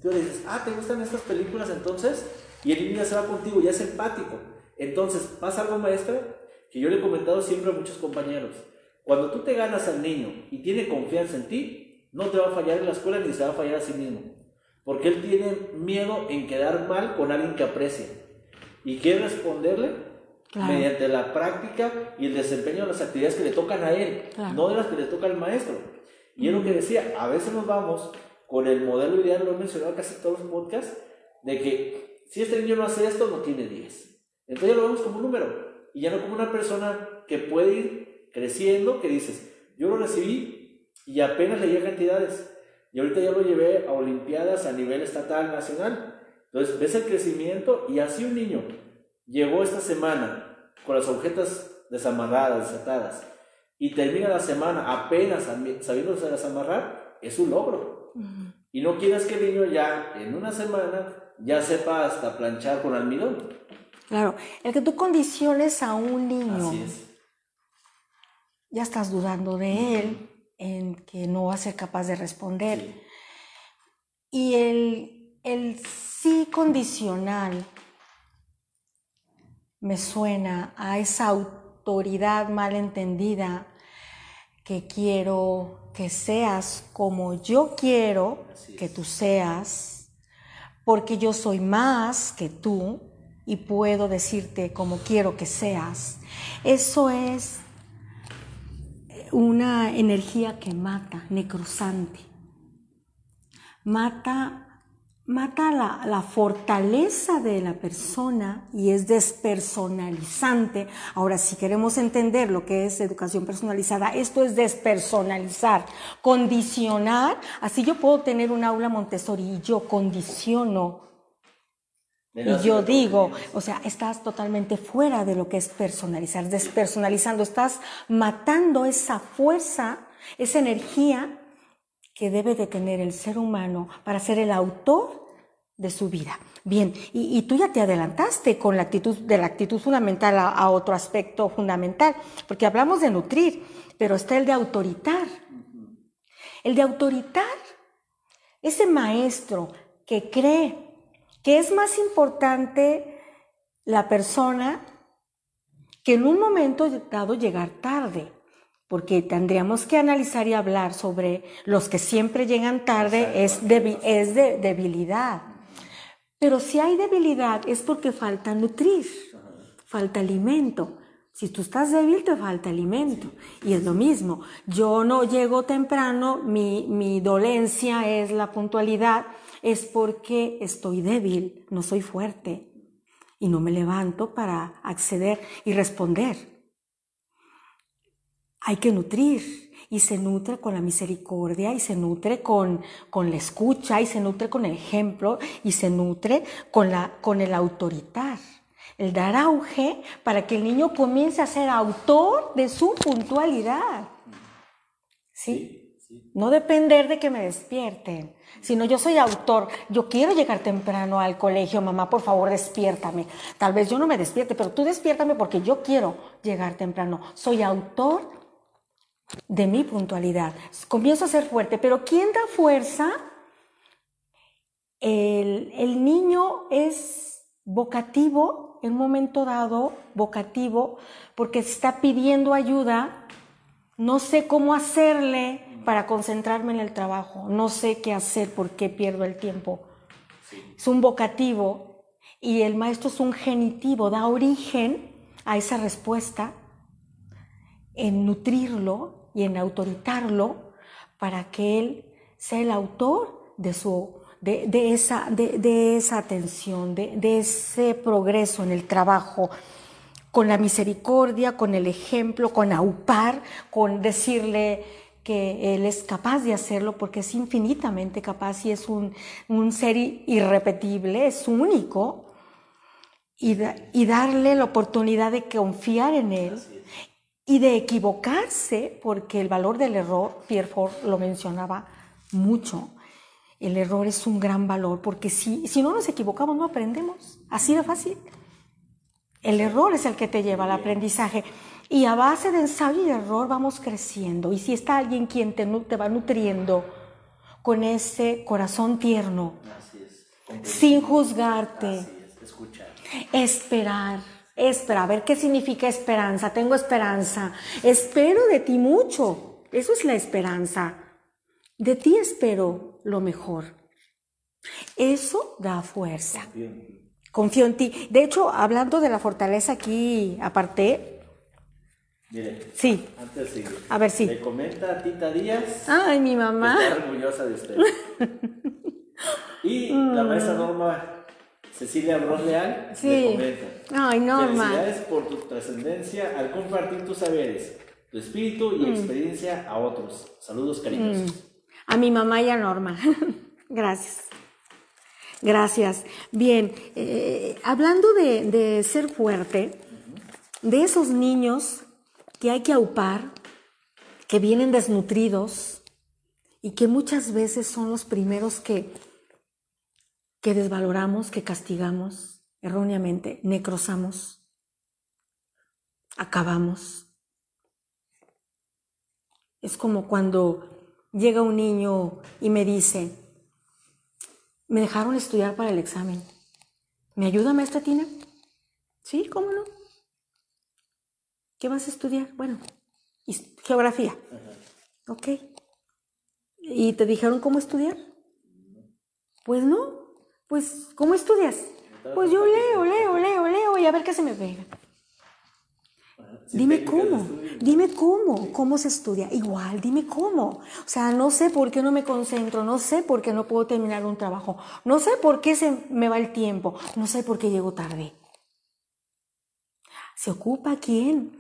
tú le dices, ah, ¿te gustan estas películas entonces? Y el niño ya se va contigo, ya es empático. Entonces, pasa algo, maestra, que yo le he comentado siempre a muchos compañeros. Cuando tú te ganas al niño y tiene confianza en ti, no te va a fallar en la escuela ni se va a fallar a sí mismo. Porque él tiene miedo en quedar mal con alguien que aprecia. Y quiere responderle Claro. mediante la práctica y el desempeño de las actividades que le tocan a él, Claro. no de las que le toca al maestro. Y es lo que decía, a veces nos vamos con el modelo ideal, lo he mencionado casi todos los podcasts, de que si este niño no hace esto, no tiene 10. Entonces ya lo vemos como un número. y ya no como una persona que puede ir creciendo, que dices, yo lo recibí y apenas le llega cantidades. Y ahorita ya lo llevé a Olimpiadas a nivel estatal, nacional. Entonces ves el crecimiento y así un niño llegó esta semana con las agujetas desamarradas, desatadas, y termina la semana apenas sabiéndose desamarrar, es un logro. Y no quieres que el niño ya en una semana ya sepa hasta planchar con almidón. Claro, el que tú condiciones a un niño, Así es. ya estás dudando de él, en que no va a ser capaz de responder. Sí. Y el, el sí condicional me suena a esa autoridad mal entendida que quiero que seas como yo quiero que tú seas, porque yo soy más que tú y puedo decirte como quiero que seas. Eso es una energía que mata, necrosante. Mata, mata la, la fortaleza de la persona y es despersonalizante. Ahora, si queremos entender lo que es educación personalizada, esto es despersonalizar, condicionar. Así yo puedo tener un aula Montessori y yo condiciono y yo digo, o sea, estás totalmente fuera de lo que es personalizar, despersonalizando, estás matando esa fuerza, esa energía que debe de tener el ser humano para ser el autor de su vida. Bien, y, y tú ya te adelantaste con la actitud, de la actitud fundamental a, a otro aspecto fundamental, porque hablamos de nutrir, pero está el de autoritar. El de autoritar, ese maestro que cree que es más importante la persona que en un momento dado llegar tarde, porque tendríamos que analizar y hablar sobre los que siempre llegan tarde, es, debi- es de debilidad. Pero si hay debilidad es porque falta nutrir, falta alimento. Si tú estás débil, te falta alimento. Y es lo mismo. Yo no llego temprano, mi, mi dolencia es la puntualidad, es porque estoy débil, no soy fuerte. Y no me levanto para acceder y responder. Hay que nutrir y se nutre con la misericordia y se nutre con, con la escucha y se nutre con el ejemplo y se nutre con, la, con el autoritar. El dar auge para que el niño comience a ser autor de su puntualidad. ¿Sí? No depender de que me despierten, sino yo soy autor. Yo quiero llegar temprano al colegio, mamá, por favor, despiértame. Tal vez yo no me despierte, pero tú despiértame porque yo quiero llegar temprano. Soy autor de mi puntualidad. Comienzo a ser fuerte, pero ¿quién da fuerza? El, el niño es vocativo, en un momento dado, vocativo, porque está pidiendo ayuda no sé cómo hacerle para concentrarme en el trabajo. No sé qué hacer porque pierdo el tiempo. Sí. Es un vocativo y el maestro es un genitivo, da origen a esa respuesta en nutrirlo y en autoritarlo para que él sea el autor de su de, de esa, de, de esa atención, de, de ese progreso en el trabajo, con la misericordia, con el ejemplo, con aupar, con decirle que Él es capaz de hacerlo porque es infinitamente capaz y es un, un ser irrepetible, es único, y, da- y darle la oportunidad de confiar en Él y de equivocarse, porque el valor del error, Pierre Ford lo mencionaba mucho, el error es un gran valor, porque si, si no nos equivocamos no aprendemos, así de fácil. El error es el que te lleva al aprendizaje. Y a base de ensayo y error vamos creciendo. Y si está alguien quien te, te va nutriendo con ese corazón tierno, Así es. sin juzgarte, Así es. Escuchar. esperar, esperar, a ver qué significa esperanza. Tengo esperanza. Espero de ti mucho. Eso es la esperanza. De ti espero lo mejor. Eso da fuerza. Confío en ti. De hecho, hablando de la fortaleza aquí aparte, Mire, sí. antes seguir. A ver, sí. Le comenta a Tita Díaz. Ay, mi que mamá. Está orgullosa de usted. y la maestra Norma Cecilia Bros Leal Sí. le comenta. Ay, Norma. Felicidades por tu trascendencia al compartir tus saberes, tu espíritu Mm. y experiencia a otros. Saludos cariñosos. A mi mamá y a Norma. Gracias. Gracias. Bien, eh, hablando de, de ser fuerte, de esos niños que hay que aupar, que vienen desnutridos y que muchas veces son los primeros que, que desvaloramos, que castigamos erróneamente, necrosamos, acabamos. Es como cuando llega un niño y me dice, me dejaron estudiar para el examen. ¿Me ayuda, maestra Tina? Sí, ¿cómo no? ¿Qué vas a estudiar? Bueno, geografía. Ok. ¿Y te dijeron cómo estudiar? Pues no. Pues, ¿cómo estudias? Pues yo leo, leo, leo, leo y a ver qué se me pega. Dime cómo, dime cómo, cómo se estudia. Igual, dime cómo. O sea, no sé por qué no me concentro, no sé por qué no puedo terminar un trabajo, no sé por qué se me va el tiempo, no sé por qué llego tarde. Se ocupa quién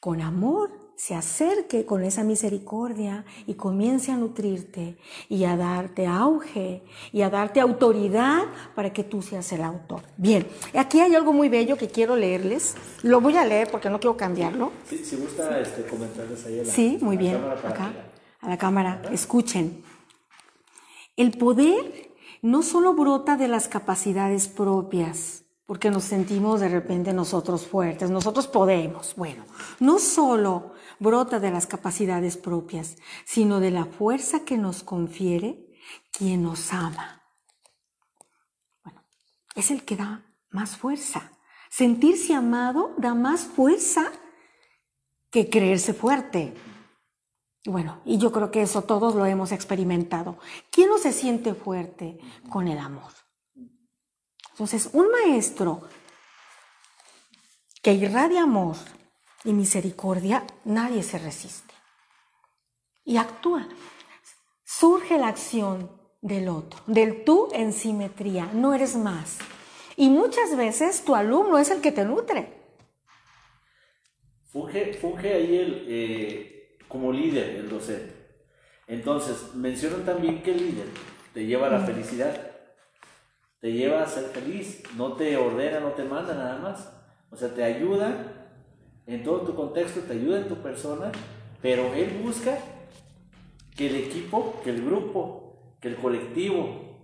con amor se acerque con esa misericordia y comience a nutrirte y a darte auge y a darte autoridad para que tú seas el autor. Bien, aquí hay algo muy bello que quiero leerles. Lo voy a leer porque no quiero cambiarlo. Sí, si gusta este, comentarles ahí a la, Sí, muy a bien. Acá, a la cámara, escuchen. El poder no solo brota de las capacidades propias, porque nos sentimos de repente nosotros fuertes, nosotros podemos. Bueno, no solo brota de las capacidades propias, sino de la fuerza que nos confiere quien nos ama. Bueno, es el que da más fuerza. Sentirse amado da más fuerza que creerse fuerte. Bueno, y yo creo que eso todos lo hemos experimentado. ¿Quién no se siente fuerte con el amor? Entonces, un maestro que irradia amor y misericordia, nadie se resiste. Y actúa. Surge la acción del otro, del tú en simetría, no eres más. Y muchas veces tu alumno es el que te nutre. Funge, funge ahí el, eh, como líder el docente. Entonces, mencionan también que el líder te lleva a la felicidad, te lleva a ser feliz, no te ordena, no te manda nada más. O sea, te ayuda en todo tu contexto, te ayuda en tu persona, pero él busca que el equipo, que el grupo, que el colectivo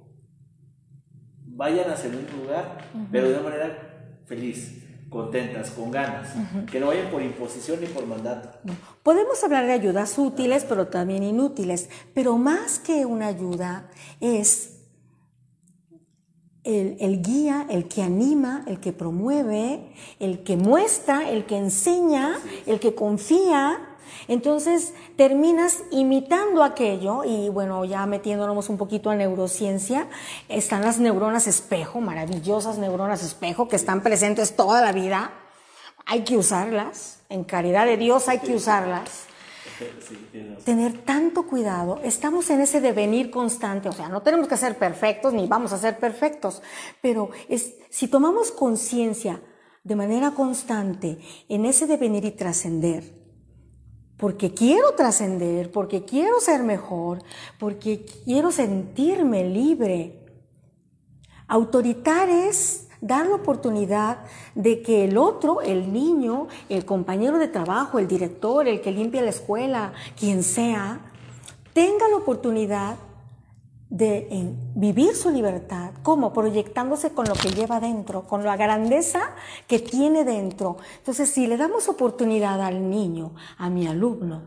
vayan hacia un lugar, pero de una manera feliz, contentas, con ganas, que no vayan por imposición ni por mandato. Podemos hablar de ayudas útiles, pero también inútiles. Pero más que una ayuda es el, el guía, el que anima, el que promueve, el que muestra, el que enseña, el que confía. Entonces terminas imitando aquello y bueno, ya metiéndonos un poquito a neurociencia, están las neuronas espejo, maravillosas neuronas espejo que están presentes toda la vida. Hay que usarlas, en caridad de Dios hay que usarlas Tener tanto cuidado. Estamos en ese devenir constante, o sea, no tenemos que ser perfectos ni vamos a ser perfectos, pero es, si tomamos conciencia de manera constante en ese devenir y trascender, porque quiero trascender, porque quiero ser mejor, porque quiero sentirme libre. Autoritar es dar la oportunidad de que el otro, el niño, el compañero de trabajo, el director, el que limpia la escuela, quien sea, tenga la oportunidad de vivir su libertad, como proyectándose con lo que lleva dentro, con la grandeza que tiene dentro. Entonces, si le damos oportunidad al niño, a mi alumno,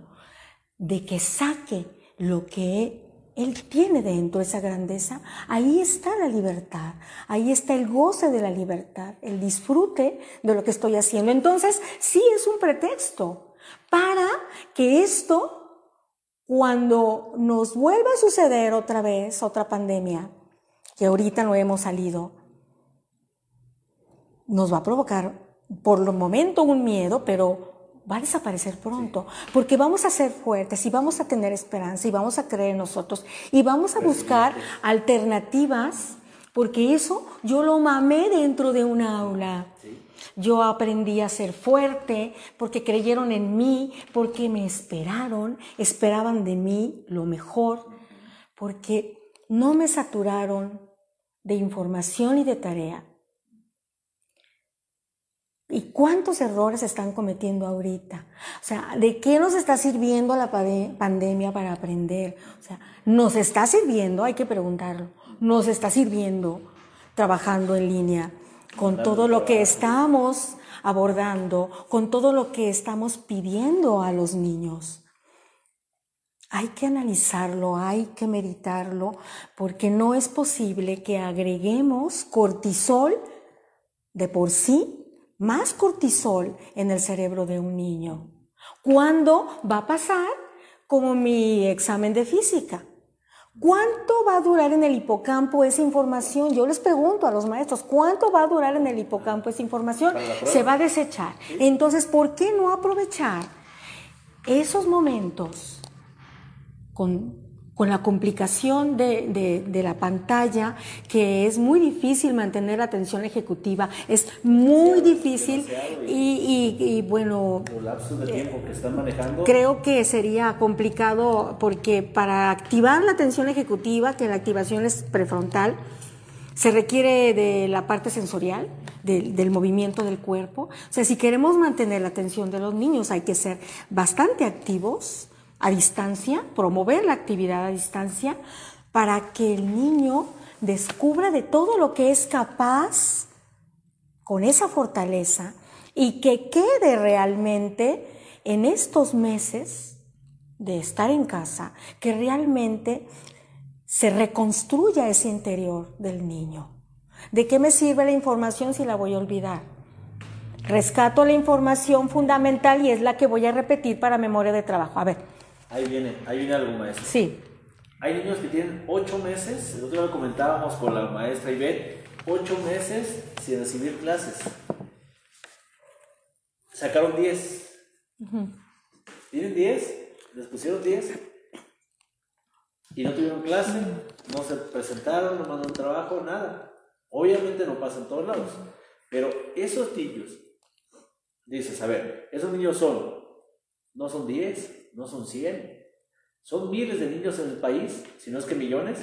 de que saque lo que él tiene dentro, esa grandeza, ahí está la libertad, ahí está el goce de la libertad, el disfrute de lo que estoy haciendo. Entonces, sí es un pretexto para que esto cuando nos vuelva a suceder otra vez, otra pandemia, que ahorita no hemos salido, nos va a provocar por el momento un miedo, pero va a desaparecer pronto, porque vamos a ser fuertes y vamos a tener esperanza y vamos a creer en nosotros y vamos a buscar alternativas porque eso yo lo mamé dentro de un aula. Yo aprendí a ser fuerte porque creyeron en mí, porque me esperaron, esperaban de mí lo mejor, porque no me saturaron de información y de tarea. ¿Y cuántos errores están cometiendo ahorita? O sea, ¿de qué nos está sirviendo la pandemia para aprender? O sea, ¿nos está sirviendo? Hay que preguntarlo. ¿Nos está sirviendo trabajando en línea con todo lo que estamos abordando, con todo lo que estamos pidiendo a los niños? Hay que analizarlo, hay que meditarlo, porque no es posible que agreguemos cortisol de por sí más cortisol en el cerebro de un niño. ¿Cuándo va a pasar? Como mi examen de física. ¿Cuánto va a durar en el hipocampo esa información? Yo les pregunto a los maestros, ¿cuánto va a durar en el hipocampo esa información? Se va a desechar. Entonces, ¿por qué no aprovechar esos momentos con con la complicación de, la pantalla, que es muy difícil mantener la atención ejecutiva, es muy difícil y, bueno, creo que sería complicado porque para activar la atención ejecutiva, que la activación es prefrontal, se requiere de la parte sensorial, del movimiento del cuerpo. O sea, si queremos mantener la atención de los niños hay que ser bastante activos, a distancia, promover la actividad a distancia, para que el niño descubra de todo lo que es capaz con esa fortaleza y que quede realmente en estos meses de estar en casa, que realmente se reconstruya ese interior del niño. ¿De qué me sirve la información si la voy a olvidar? Rescato la información fundamental y es la que voy a repetir para memoria de trabajo. A ver, Ahí viene, ahí viene algo, maestro. Sí. Hay niños que tienen ocho meses, el otro día comentábamos con la maestra Ivette, ocho meses sin recibir clases. Sacaron diez. ¿Tienen diez? ¿Les pusieron diez? Y no tuvieron clase, no se presentaron, no mandaron trabajo, nada. Obviamente no pasa en todos lados. Pero esos niños, dices, a ver, esos niños son, no son diez, no son 100. Son miles de niños en el país, si no es que millones,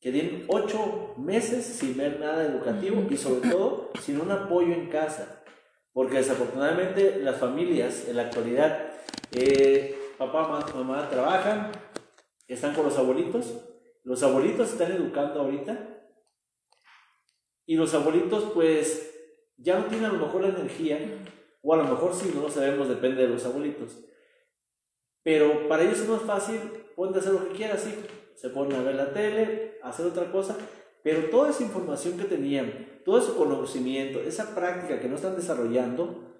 que tienen ocho meses sin ver nada educativo y sobre todo sin un apoyo en casa. Porque desafortunadamente las familias en la actualidad, eh, papá, mamá, trabajan, están con los abuelitos, los abuelitos están educando ahorita y los abuelitos pues ya no tienen a lo mejor la energía, o a lo mejor sí, no lo sabemos, depende de los abuelitos pero para ellos es más fácil, pueden hacer lo que quieran, sí. Se ponen a ver la tele, hacer otra cosa, pero toda esa información que tenían, todo ese conocimiento, esa práctica que no están desarrollando,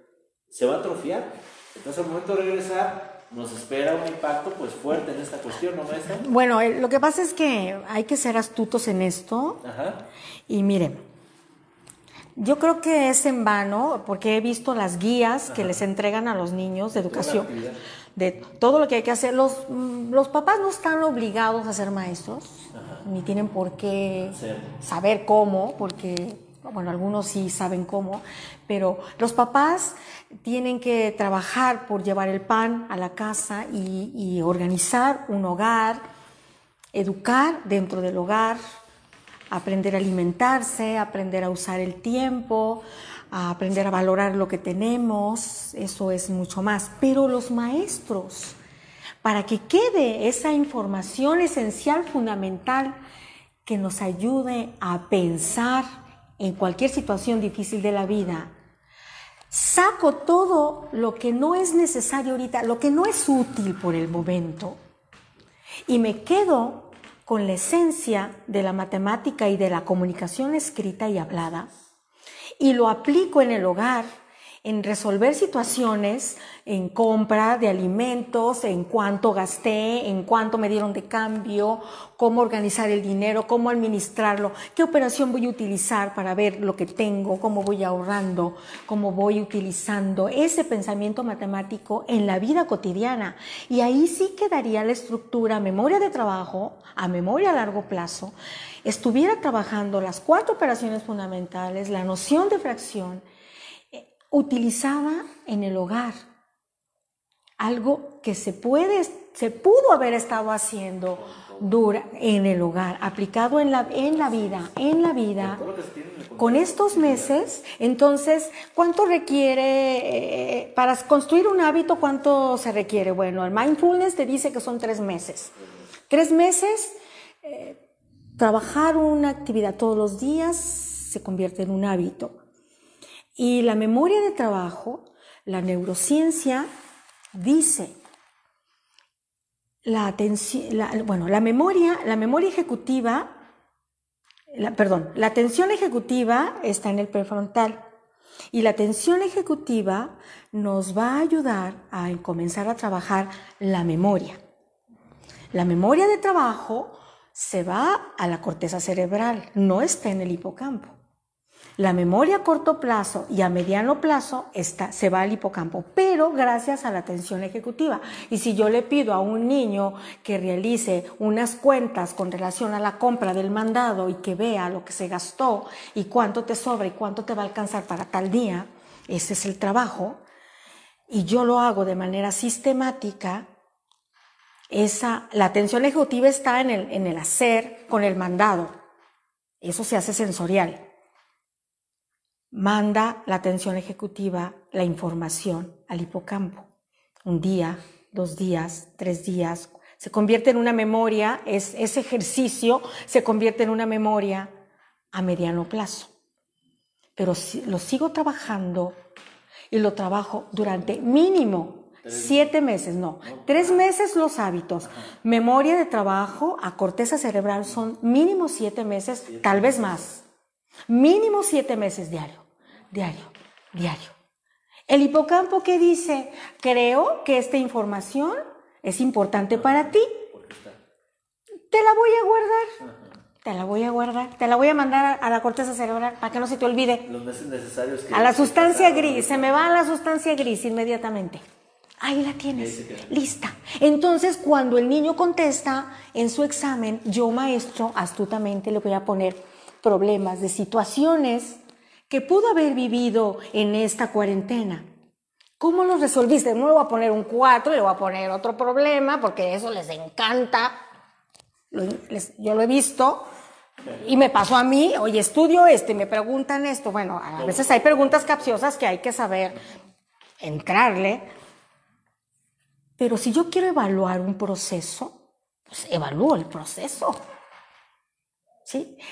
se va a atrofiar. Entonces al momento de regresar, nos espera un impacto pues fuerte en esta cuestión, ¿no, maestra? Bueno, eh, lo que pasa es que hay que ser astutos en esto. Ajá. Y miren, yo creo que es en vano, porque he visto las guías que les entregan a los niños de educación de todo lo que hay que hacer. Los, mm, los papás no están obligados a ser maestros, ni tienen por qué saber cómo, porque, bueno, algunos sí saben cómo, pero los papás tienen que trabajar por llevar el pan a la casa y, y organizar un hogar, educar dentro del hogar, aprender a alimentarse, aprender a usar el tiempo, a aprender a valorar lo que tenemos, eso es mucho más. Pero los maestros, para que quede esa información esencial, fundamental, que nos ayude a pensar en cualquier situación difícil de la vida, saco todo lo que no es necesario ahorita, lo que no es útil por el momento, y me quedo con la esencia de la matemática y de la comunicación escrita y hablada y lo aplico en el hogar en resolver situaciones, en compra de alimentos, en cuánto gasté, en cuánto me dieron de cambio, cómo organizar el dinero, cómo administrarlo, qué operación voy a utilizar para ver lo que tengo, cómo voy ahorrando, cómo voy utilizando ese pensamiento matemático en la vida cotidiana. Y ahí sí quedaría la estructura memoria de trabajo a memoria a largo plazo, estuviera trabajando las cuatro operaciones fundamentales, la noción de fracción, utilizada en el hogar. Algo que se puede, se pudo haber estado haciendo dura en el hogar, aplicado en la, en la vida, en la vida, con estos meses, entonces, ¿cuánto requiere, eh, para construir un hábito, cuánto se requiere? Bueno, el mindfulness te dice que son tres meses. Tres meses, eh, trabajar una actividad todos los días se convierte en un hábito. Y la memoria de trabajo, la neurociencia dice, la atención, bueno, la memoria, la memoria ejecutiva, perdón, la atención ejecutiva está en el prefrontal y la atención ejecutiva nos va a ayudar a comenzar a trabajar la memoria. La memoria de trabajo se va a la corteza cerebral, no está en el hipocampo. La memoria a corto plazo y a mediano plazo está, se va al hipocampo, pero gracias a la atención ejecutiva. Y si yo le pido a un niño que realice unas cuentas con relación a la compra del mandado y que vea lo que se gastó y cuánto te sobra y cuánto te va a alcanzar para tal día, ese es el trabajo, y yo lo hago de manera sistemática, esa, la atención ejecutiva está en el, en el hacer con el mandado. Eso se hace sensorial manda la atención ejecutiva la información al hipocampo. Un día, dos días, tres días, se convierte en una memoria, es, ese ejercicio se convierte en una memoria a mediano plazo. Pero si, lo sigo trabajando y lo trabajo durante mínimo siete meses, no, tres meses los hábitos. Memoria de trabajo a corteza cerebral son mínimo siete meses, tal vez más. Mínimo siete meses diario diario, diario. El hipocampo que dice, creo que esta información es importante para ti. Te la voy a guardar. Te la voy a guardar. Te la voy a mandar a la corteza cerebral para que no se te olvide. Los meses necesarios a la sustancia gris. Se me va a la sustancia gris inmediatamente. Ahí la tienes, lista. Entonces, cuando el niño contesta en su examen, yo maestro astutamente le voy a poner problemas de situaciones que pudo haber vivido en esta cuarentena. ¿Cómo lo resolviste? No le voy a poner un 4 y le voy a poner otro problema porque eso les encanta. yo lo he visto y me pasó a mí, oye, estudio este, me preguntan esto. Bueno, a veces hay preguntas capciosas que hay que saber entrarle. Pero si yo quiero evaluar un proceso, pues evalúo el proceso.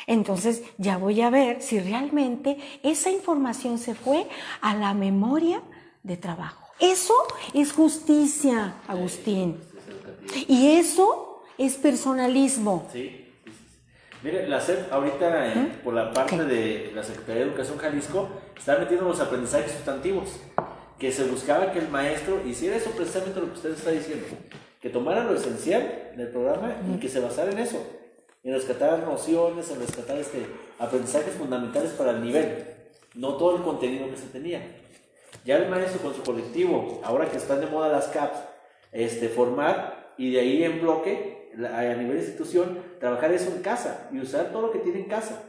Entonces ya voy a ver si realmente esa información se fue a la memoria de trabajo. Eso es justicia, Agustín. Y eso es personalismo. Sí. Mire, la SEP ahorita, ¿Mm? por la parte de la Secretaría de Educación Jalisco, está metiendo los aprendizajes sustantivos, que se buscaba que el maestro hiciera eso precisamente lo que usted está diciendo, que tomara lo esencial del programa y que se basara en eso en rescatar nociones, en rescatar este, aprendizajes fundamentales para el nivel, no todo el contenido que se tenía. Ya el maestro con su colectivo, ahora que están de moda las CAPS, este, formar y de ahí en bloque, a nivel de institución, trabajar eso en casa y usar todo lo que tiene en casa.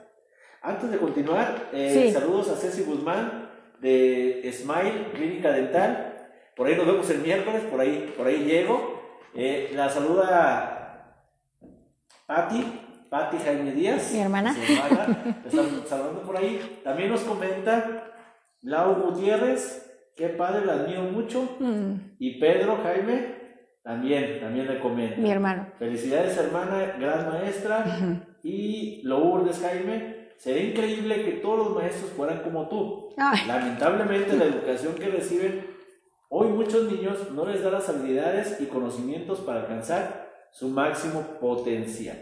Antes de continuar, eh, saludos a Ceci Guzmán de Smile Clínica Dental. Por ahí nos vemos el miércoles, por ahí, por ahí llego. Eh, la saluda Patti, Patti Jaime Díaz. Mi hermana. estamos saludando por ahí. También nos comenta Lau Gutiérrez, qué padre, la admiro mucho. Mm. Y Pedro Jaime, también, también le comenta. Mi hermano. Felicidades, hermana, gran maestra. Y Lourdes Jaime, sería increíble que todos los maestros fueran como tú. Lamentablemente, la educación que reciben hoy muchos niños no les da las habilidades y conocimientos para alcanzar su máximo potencial.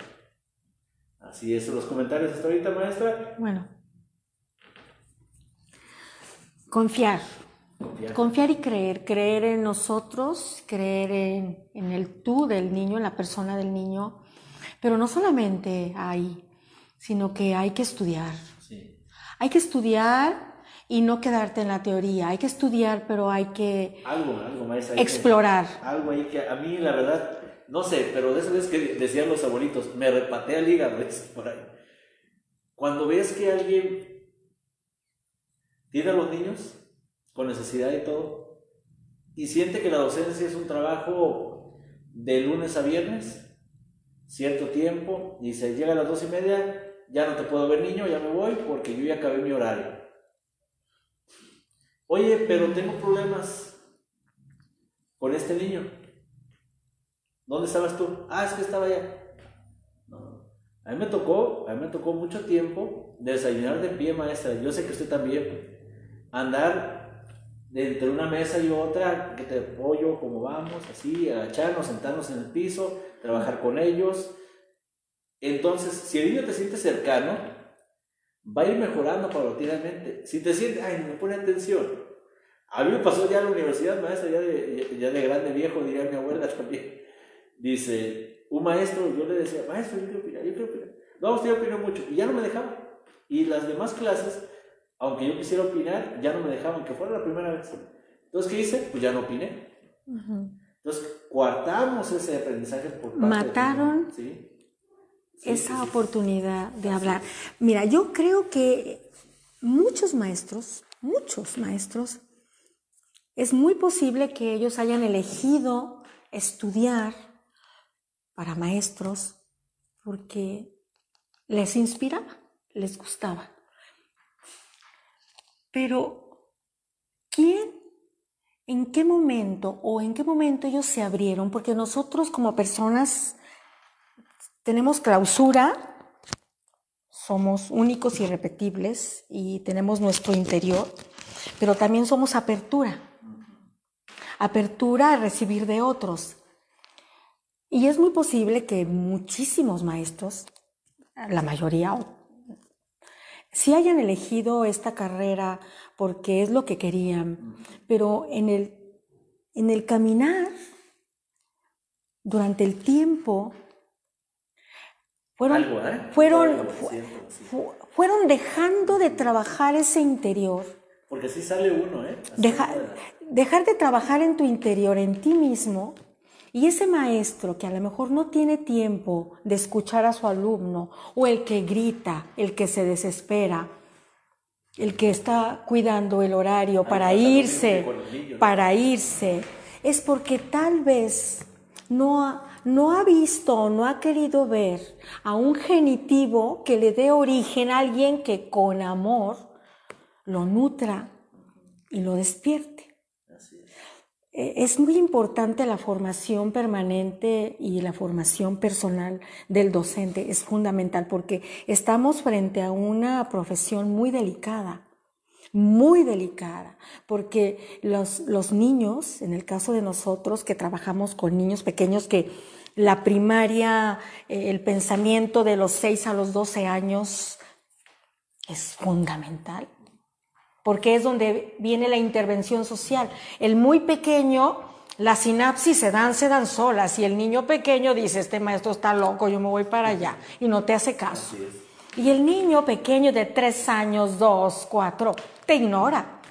Así es, los comentarios hasta ahorita, maestra. Bueno. Confiar. Confiar. Confiar y creer, creer en nosotros, creer en, en el tú del niño, en la persona del niño, pero no solamente ahí, sino que hay que estudiar. Sí. Hay que estudiar y no quedarte en la teoría, hay que estudiar, pero hay que Algo, algo, maestra. hay que- explorar. algo ahí que a mí, la verdad, no sé, pero de esas veces que decían los abuelitos, me repatea el hígado, es por ahí. Cuando ves que alguien tiene a los niños con necesidad y todo, y siente que la docencia es un trabajo de lunes a viernes, cierto tiempo, y se llega a las dos y media, ya no te puedo ver niño, ya me voy porque yo ya acabé mi horario. Oye, pero tengo problemas con este niño. ¿Dónde estabas tú? Ah, es que estaba allá. No. A mí me tocó, a mí me tocó mucho tiempo desayunar de pie, maestra. Yo sé que usted también. Andar entre una mesa y otra, que te apoyo, como vamos, así, agacharnos, sentarnos en el piso, trabajar con ellos. Entonces, si el niño te siente cercano, va a ir mejorando paulatinamente. Si te siente, ay, me pone atención. A mí me pasó ya en la universidad, maestra, ya de, ya de grande viejo, diría mi abuela también. Dice, un maestro, yo le decía, maestro, yo quiero opinar, yo quiero opinar. No, usted opinó mucho. Y ya no me dejaba. Y las demás clases, aunque yo quisiera opinar, ya no me dejaban, que fuera la primera vez. Entonces, ¿qué hice? Pues ya no opiné. Entonces, coartamos ese aprendizaje por parte Mataron niño. Sí. Sí, esa sí. oportunidad de hablar. Mira, yo creo que muchos maestros, muchos maestros, es muy posible que ellos hayan elegido estudiar para maestros porque les inspiraba, les gustaba. Pero, ¿quién, en qué momento o en qué momento ellos se abrieron? Porque nosotros como personas tenemos clausura, somos únicos y irrepetibles y tenemos nuestro interior, pero también somos apertura, apertura a recibir de otros. Y es muy posible que muchísimos maestros, la mayoría, sí hayan elegido esta carrera porque es lo que querían, pero en el, en el caminar, durante el tiempo, fueron, Algo, ¿eh? fueron, fu- sí. fueron dejando de trabajar ese interior, Porque así sale uno, ¿eh? Deja- dejar de trabajar en tu interior, en ti mismo, y ese maestro que a lo mejor no tiene tiempo de escuchar a su alumno, o el que grita, el que se desespera, el que está cuidando el horario para irse, para irse, es porque tal vez no ha, no ha visto o no ha querido ver a un genitivo que le dé origen a alguien que con amor lo nutra y lo despierte. Eh, Es muy importante la formación permanente y la formación personal del docente. Es fundamental porque estamos frente a una profesión muy delicada, muy delicada, porque los, los niños, en el caso de nosotros que trabajamos con niños pequeños, que la primaria, eh, el pensamiento de los 6 a los 12 años es fundamental porque es donde viene la intervención social. El muy pequeño, las sinapsis se dan, se dan solas, y el niño pequeño dice, este maestro está loco, yo me voy para allá, y no te hace caso. Y el niño pequeño de tres años, dos, cuatro, te ignora.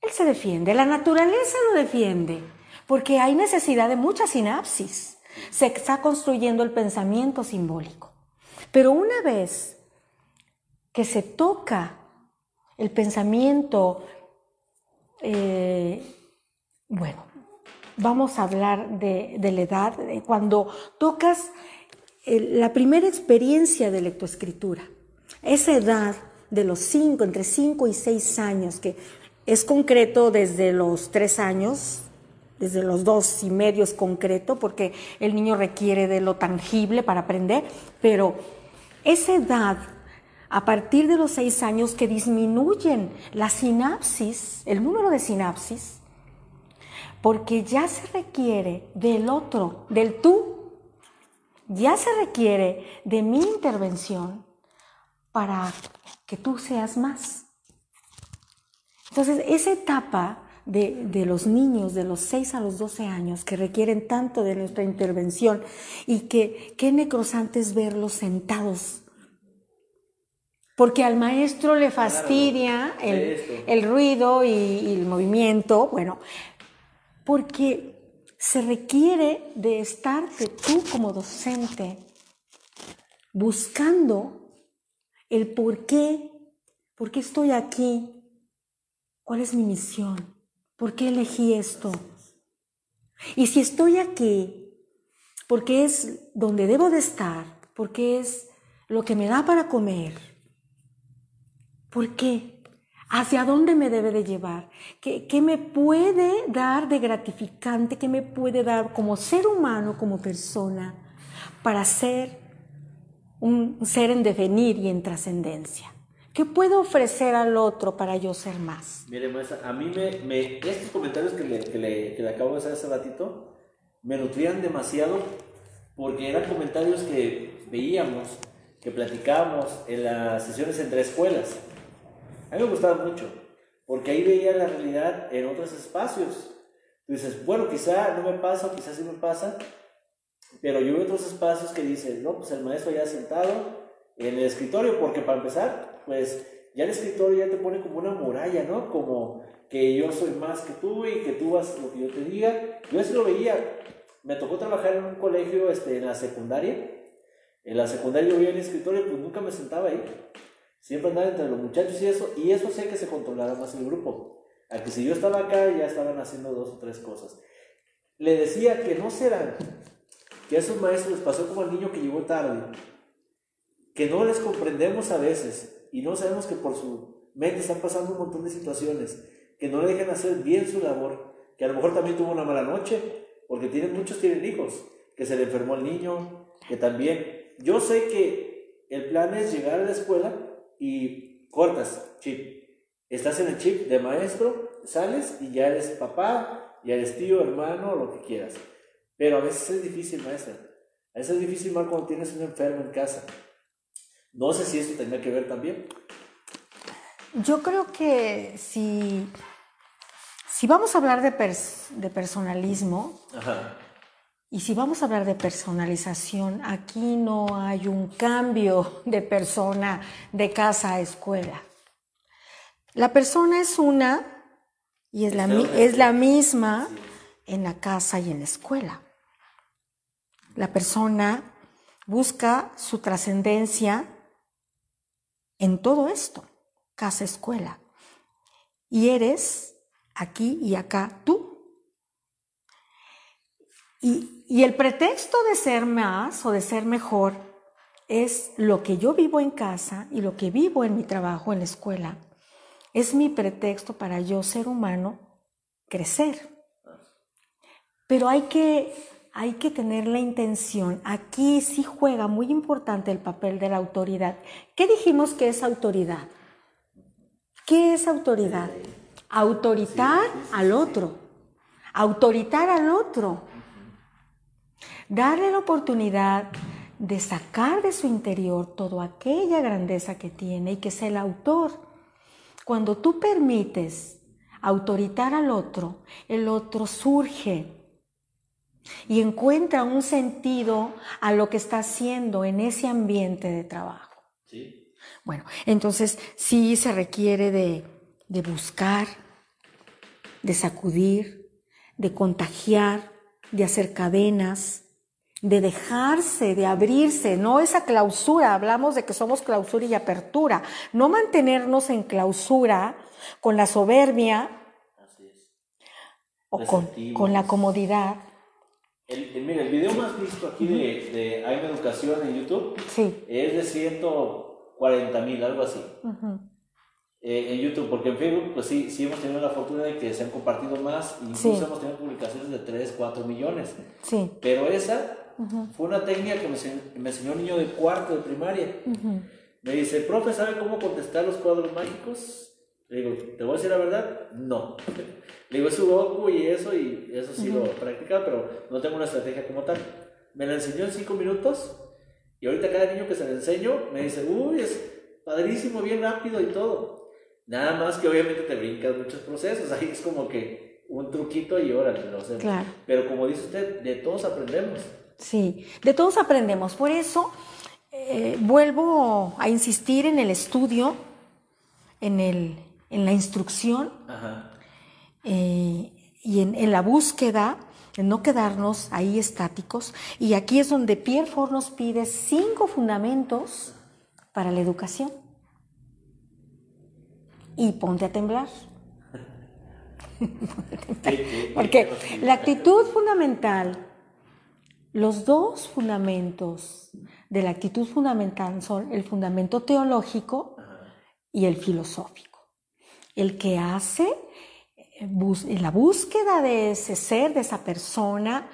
Él se defiende, la naturaleza lo defiende, porque hay necesidad de mucha sinapsis. Se está construyendo el pensamiento simbólico. Pero una vez que se toca el pensamiento, eh, bueno, vamos a hablar de, de la edad, cuando tocas eh, la primera experiencia de lectoescritura, esa edad de los cinco, entre 5 y 6 años, que es concreto desde los 3 años, desde los dos y medio es concreto, porque el niño requiere de lo tangible para aprender, pero esa edad a partir de los seis años que disminuyen la sinapsis, el número de sinapsis, porque ya se requiere del otro, del tú, ya se requiere de mi intervención para que tú seas más. Entonces, esa etapa de, de, los niños de los 6 a los 12 años que requieren tanto de nuestra intervención y que qué necrosante es verlos sentados. Porque al maestro le fastidia el, el ruido y, y el movimiento, bueno, porque se requiere de estarte tú como docente buscando el por qué, por qué estoy aquí, cuál es mi misión. ¿Por qué elegí esto? Y si estoy aquí, porque es donde debo de estar, porque es lo que me da para comer, ¿por qué? ¿Hacia dónde me debe de llevar? ¿Qué, ¿Qué, me puede dar de gratificante? ¿Qué me puede dar como ser humano, como persona, para ser un ser en devenir y en trascendencia? ¿Qué puedo ofrecer al otro para yo ser más? Mire, maestra, a mí me, estos comentarios que le, que, le, que le acabo de hacer hace ratito me nutrían demasiado porque eran comentarios que veíamos, que platicábamos en las sesiones entre escuelas. A mí me gustaba mucho porque ahí veía la realidad en otros espacios. Tú dices, bueno, quizá no me pasa, quizás sí me pasa, pero yo veo otros espacios que dicen, no, pues el maestro ya sentado en el escritorio, porque para empezar, pues ya el escritor ya te pone como una muralla, ¿no? Como que yo soy más que tú y que tú vas lo que yo te diga. Yo eso lo veía. Me tocó trabajar en un colegio este, en la secundaria. En la secundaria yo veía el escritorio, pues nunca me sentaba ahí. Siempre andaba entre los muchachos y eso, y eso hacía que se controlara más el grupo. A si yo estaba acá, ya estaban haciendo dos o tres cosas. Le decía que no serán, que a esos maestros les pasó como al niño que llegó tarde, que no les comprendemos a veces, y no sabemos que por su mente están pasando un montón de situaciones, que no le dejan hacer bien su labor, que a lo mejor también tuvo una mala noche, porque tienen, muchos tienen hijos, que se le enfermó el niño, que también. Yo sé que el plan es llegar a la escuela y cortas chip. Estás en el chip de maestro, sales y ya eres papá, ya eres tío, hermano, lo que quieras. Pero a veces es difícil, maestra. A veces es difícil más cuando tienes un enfermo en casa. No sé si eso tendría que ver también. Yo creo que si, si vamos a hablar de, de personalismo y si vamos a hablar de personalización, aquí no hay un cambio de persona de casa a escuela. La persona es una y es la, es la misma en la casa y en la escuela. La persona busca su trascendencia en todo esto, casa, escuela. Y eres aquí y acá tú. Y, y, el pretexto de ser más o de ser mejor es lo que yo vivo en casa y lo que vivo en mi trabajo, en la escuela. Es mi pretexto para yo, ser humano, crecer. Pero hay que hay que tener la intención. Aquí sí juega muy importante el papel de la autoridad. ¿Qué dijimos que es autoridad? ¿Qué es autoridad? Autoritar al otro. Autoritar al otro. Darle la oportunidad de sacar de su interior toda aquella grandeza que tiene y que es el autor. Cuando tú permites autoritar al otro, el otro surge y encuentra un sentido a lo que está haciendo en ese ambiente de trabajo. Sí. Bueno, entonces sí se requiere de, de buscar, de sacudir, de contagiar, de hacer cadenas, de dejarse, de abrirse, no esa clausura, hablamos de que somos clausura y apertura, no mantenernos en clausura con la soberbia o con, con, la comodidad, el, el, mira, el video más visto aquí de, de Hay Educación en YouTube es de 140 mil, algo así. eh, en YouTube, porque en Facebook, pues sí, sí hemos tenido la fortuna de que se han compartido más, incluso hemos tenido publicaciones de 3, 4 millones. Sí. Pero esa fue una técnica que me, me, enseñó un niño de cuarto de primaria. Me dice, profe, ¿sabe cómo contestar los cuadros mágicos? Le digo, ¿te voy a decir la verdad? No. Le digo, es Sudoku y eso, y eso sí lo he practicado, pero no tengo una estrategia como tal. Me la enseñó en cinco minutos, y ahorita cada niño que se le enseño me dice, uy, es padrísimo, bien rápido y todo. Nada más que obviamente te brincas muchos procesos, ahí es como que un truquito y órale, lo hacemos. Claro. Pero como dice usted, de todos aprendemos. Sí, de todos aprendemos. Por eso eh, vuelvo a insistir en el estudio, en, el, en la instrucción Ajá. eh, y en, en la búsqueda, en no quedarnos ahí estáticos. Y aquí es donde Pierre Ford nos pide cinco fundamentos para la educación. Y ponte a temblar. ¿Qué- qué- Porque la actitud fundamental, los dos fundamentos de la actitud fundamental son el fundamento teológico y el filosófico. El que hace eh, la búsqueda de ese ser, de esa persona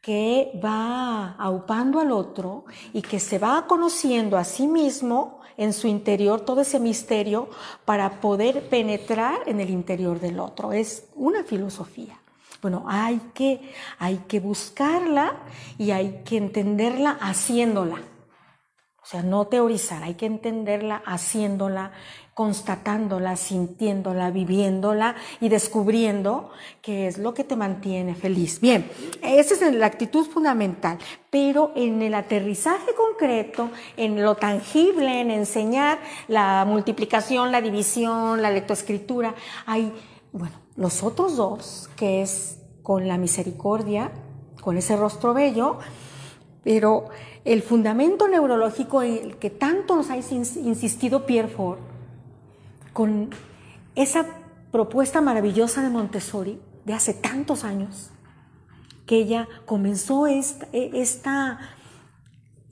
que va aupando al otro y que se va conociendo a sí mismo en su interior, todo ese misterio, para poder penetrar en el interior del otro. Es una filosofía. Bueno, hay que, hay que buscarla y hay que entenderla haciéndola. O sea, no teorizar, hay que entenderla haciéndola, constatándola, sintiéndola, viviéndola y descubriendo qué es lo que te mantiene feliz. Bien, esa es la actitud fundamental, pero en el aterrizaje concreto, en lo tangible, en enseñar la multiplicación, la división, la lectoescritura, hay, bueno, los otros dos, que es con la misericordia, con ese rostro bello, pero el fundamento neurológico en el que tanto nos ha ins- insistido Pierre Ford, con esa propuesta maravillosa de Montessori de hace tantos años, que ella comenzó esta, esta,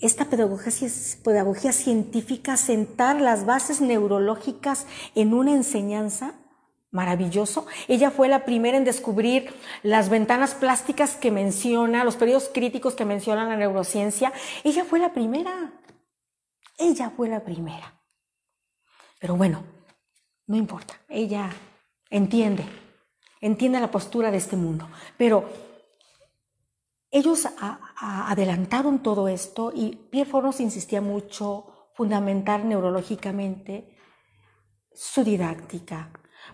esta pedagogía, pedagogía científica, sentar las bases neurológicas en una enseñanza maravilloso. Ella fue la primera en descubrir las ventanas plásticas que menciona, los periodos críticos que menciona la neurociencia. Ella fue la primera. Ella fue la primera. Pero bueno, no importa. Ella entiende, entiende la postura de este mundo. Pero ellos adelantaron todo esto y Pierre Ford nos insistía mucho fundamentar neurológicamente su didáctica,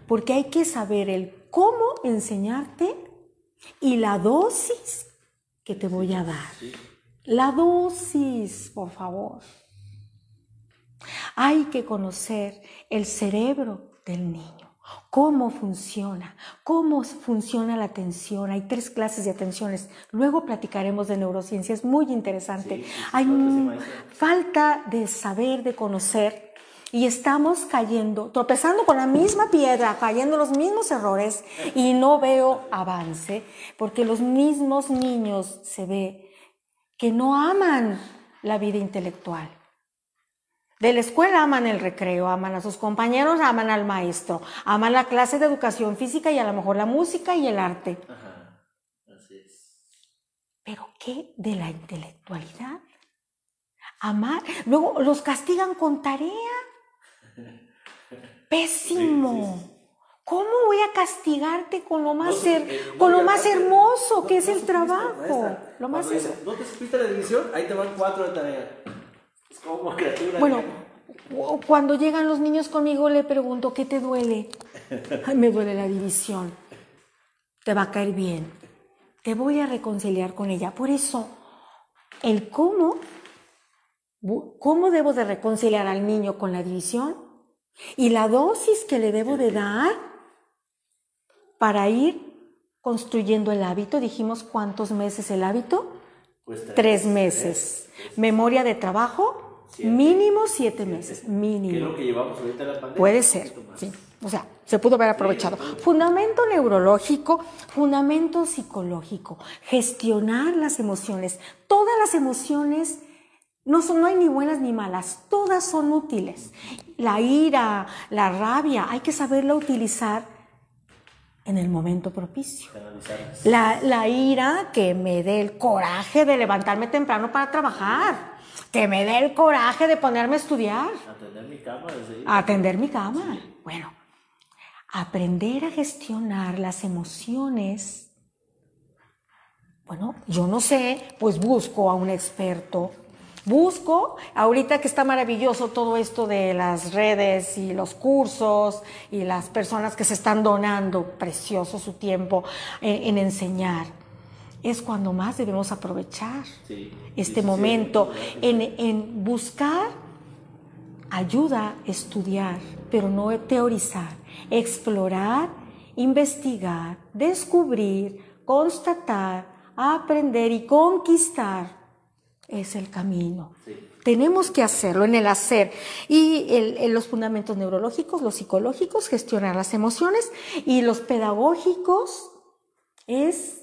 porque hay que saber el cómo enseñarte y la dosis que te voy a dar. La dosis, por favor. Hay que conocer el cerebro del niño, cómo funciona, cómo funciona la atención. Hay tres clases de atenciones. Luego platicaremos de neurociencia, es muy interesante. Sí, sí, Hay falta de saber, de conocer. Y estamos cayendo, tropezando con la misma piedra, cayendo en los mismos errores y no veo avance, porque los mismos niños se ve que no aman la vida intelectual. De la escuela aman el recreo, aman a sus compañeros, aman al maestro, aman la clase de educación física y a lo mejor la música y el arte. Ajá. Así es. Pero ¿qué de la intelectualidad? Amar. Luego los castigan con tarea. Pésimo. Sí, sí, ¿Cómo voy a castigarte con lo más, No, her- eh, con lo más hermoso no- que es no el trabajo? maestra. Lo más dice, ¿No te supiste la división? Ahí te van cuatro de tarea. Es como criatura. Bueno, cu- cuando llegan los niños conmigo le pregunto, ¿qué te duele? Ay, me duele la división. Te va a caer bien. Te voy a reconciliar con ella. Por eso, el cómo, cómo debo de reconciliar al niño con la división y la dosis que le debo de dar para ir construyendo el hábito. Dijimos cuántos meses el hábito. Pues Tres meses. Memoria de trabajo, Siete. mínimo siete meses. Que es Mínimo. lo que llevamos ahorita la pandemia. Puede ser, sí. O sea, se pudo haber aprovechado. Fundamento neurológico, fundamento psicológico, gestionar las emociones. Todas las emociones no, son, no hay ni buenas ni malas, todas son útiles. La ira, la rabia, hay que saberla utilizar en el momento propicio. La, la ira que me dé el coraje de levantarme temprano para trabajar, que me dé el coraje de ponerme a estudiar, Atender mi cama atender mi cama. Bueno, aprender a gestionar las emociones. Bueno, yo no sé, pues busco a un experto Busco, ahorita que está maravilloso todo esto de las redes y los cursos y las personas que se están donando precioso su tiempo en, enseñar, es cuando más debemos aprovechar este momento en, en buscar ayuda, estudiar, pero no teorizar, explorar, investigar, descubrir, constatar, aprender y conquistar es el camino. Tenemos que hacerlo en el hacer. Y los fundamentos neurológicos, los psicológicos, gestionar las emociones. Y los pedagógicos es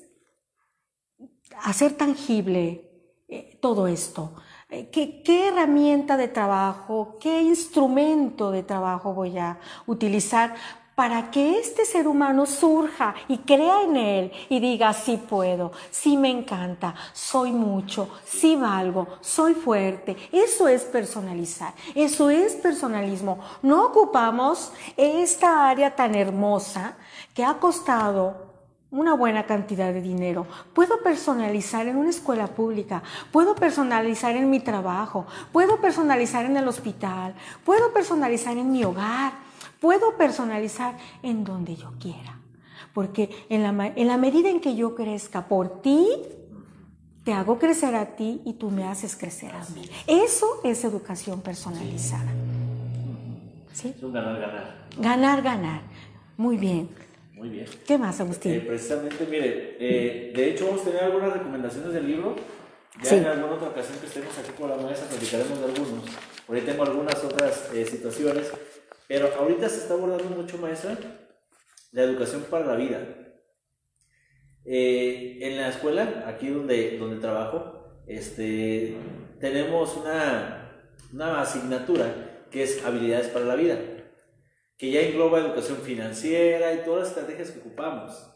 hacer tangible eh, todo esto. Eh, ¿Qué, herramienta de trabajo, qué instrumento de trabajo voy a utilizar para que este ser humano surja y crea en él y diga, sí puedo, sí me encanta, soy mucho, sí valgo, soy fuerte. Eso es personalizar, eso es personalismo. No ocupamos esta área tan hermosa que ha costado una buena cantidad de dinero. Puedo personalizar en una escuela pública, puedo personalizar en mi trabajo, puedo personalizar en el hospital, puedo personalizar en mi hogar Puedo personalizar en donde yo quiera. Porque en la, en la medida en que yo crezca por ti, te hago crecer a ti y tú me haces crecer a mí. Eso es educación personalizada. ¿Sí? Es un ganar-ganar. Ganar-ganar. Muy bien. Muy bien. ¿Qué más, Agustín? Eh, precisamente, mire, eh, de hecho vamos a tener algunas recomendaciones del libro. Ya en alguna otra ocasión que estemos aquí con la maestra platicaremos de algunos. Por ahí tengo algunas otras eh, situaciones pero ahorita se está abordando mucho, maestra, la educación para la vida. Eh, en la escuela, aquí donde, donde trabajo, este, tenemos una, una asignatura que es habilidades para la vida, que ya engloba educación financiera y todas las estrategias que ocupamos.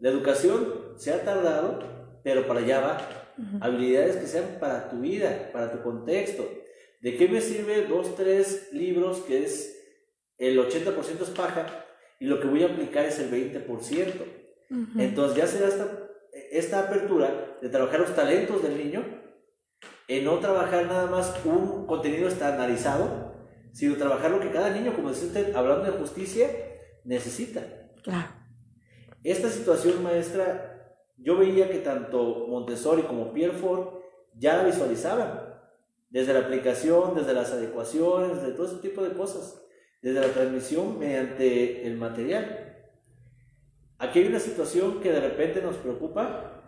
La educación se ha tardado, pero para allá va. Habilidades que sean para tu vida, para tu contexto. ¿De qué me sirve dos, tres libros que es el 80% es paja y lo que voy a aplicar es el 20%. Entonces ya será esta, esta apertura de trabajar los talentos del niño, en no trabajar nada más un contenido estandarizado, sino trabajar lo que cada niño, como decía usted, hablando de justicia, necesita. Claro. Esta situación, maestra, yo veía que tanto Montessori como Pierre Ford ya la visualizaban, desde la aplicación, desde las adecuaciones, desde todo ese tipo de cosas desde la transmisión mediante el material. Aquí hay una situación que de repente nos preocupa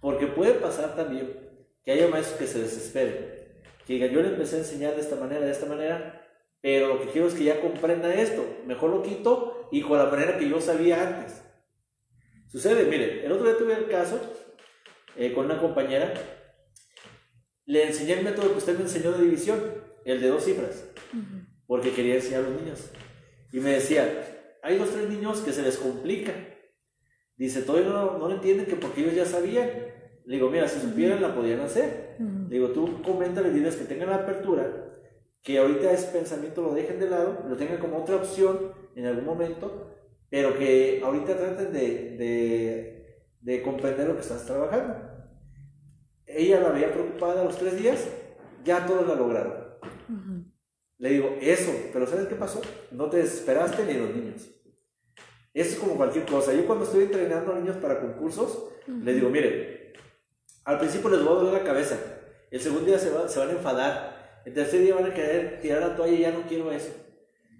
porque puede pasar también que haya maestros que se desesperen, que digan, yo le empecé a enseñar de esta manera, de esta manera, pero lo que quiero es que ya comprenda esto, mejor lo quito y con la manera que yo sabía antes. Sucede, mire, el otro día tuve el caso eh, con una compañera, le enseñé el método que usted me enseñó de división, el de dos cifras porque quería enseñar a los niños. Y me decía, hay dos, tres niños que se les complica. Dice, todavía no, no lo entienden que porque ellos ya sabían. Le digo, mira, si supieran la podían hacer. Le digo, tú coméntale, diles que tengan la apertura, que ahorita ese pensamiento lo dejen de lado, lo tengan como otra opción en algún momento, pero que ahorita traten de, de, de comprender lo que estás trabajando. Ella la veía preocupada a los tres días, ya todos la lograron. Le digo, eso, pero ¿sabes qué pasó? No te desesperaste ni los niños. Eso es como cualquier cosa. Yo cuando estoy entrenando a niños para concursos, les digo, mire, al principio les voy a doler la cabeza, el segundo día se, se van a enfadar, el tercer día van a querer tirar la toalla y ya no quiero eso.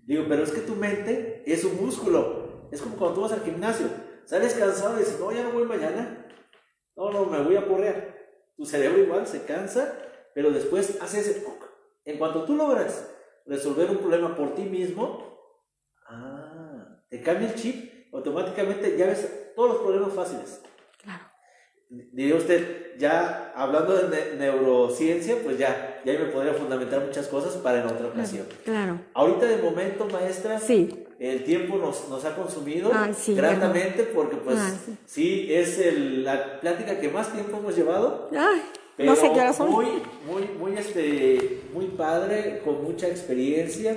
Digo, pero es que tu mente es un músculo. Es como cuando tú vas al gimnasio, sales cansado y dices, no, ya no voy mañana. No, no, me voy a porrear. Tu cerebro igual se cansa, pero después hace ese... En cuanto tú logras resolver un problema por ti mismo, ah, te cambia el chip, automáticamente ya ves todos los problemas fáciles. Claro. Diría usted, ya hablando de neurociencia, pues ya, ya me podría fundamentar muchas cosas para en otra ocasión. Claro. Ahorita de momento, maestra, sí. el tiempo nos, nos ha consumido gratamente porque pues sí. es el, la plática que más tiempo hemos llevado. Ay no sé qué son. Muy, muy, muy, este, muy padre, con mucha experiencia,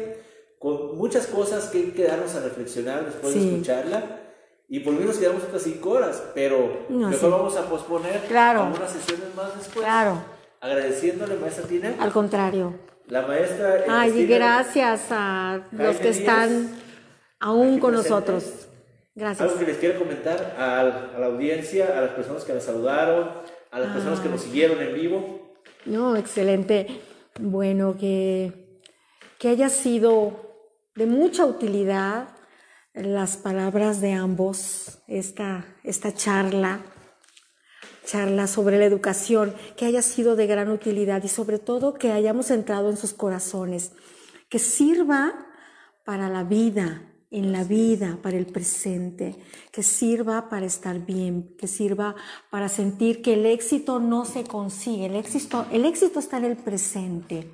con muchas cosas que quedarnos a reflexionar después de escucharla. Y por mí nos quedamos otras cinco horas, pero mejor vamos a posponer claro. algunas sesiones más después. Claro. agradeciéndole, maestra Tina. Al contrario. La maestra. Ay, y gracias a los que están aún con nosotros. Gracias. Algo que les quiero comentar a, la audiencia, a las personas que la saludaron, a las personas que nos siguieron en vivo. No, excelente. Bueno, que, que haya sido de mucha utilidad las palabras de ambos, esta, esta charla, charla sobre la educación, que haya sido de gran utilidad y sobre todo que hayamos entrado en sus corazones, que sirva para la vida, en la vida, para el presente, que sirva para estar bien, que sirva para sentir que el éxito no se consigue, el éxito, el éxito está en el presente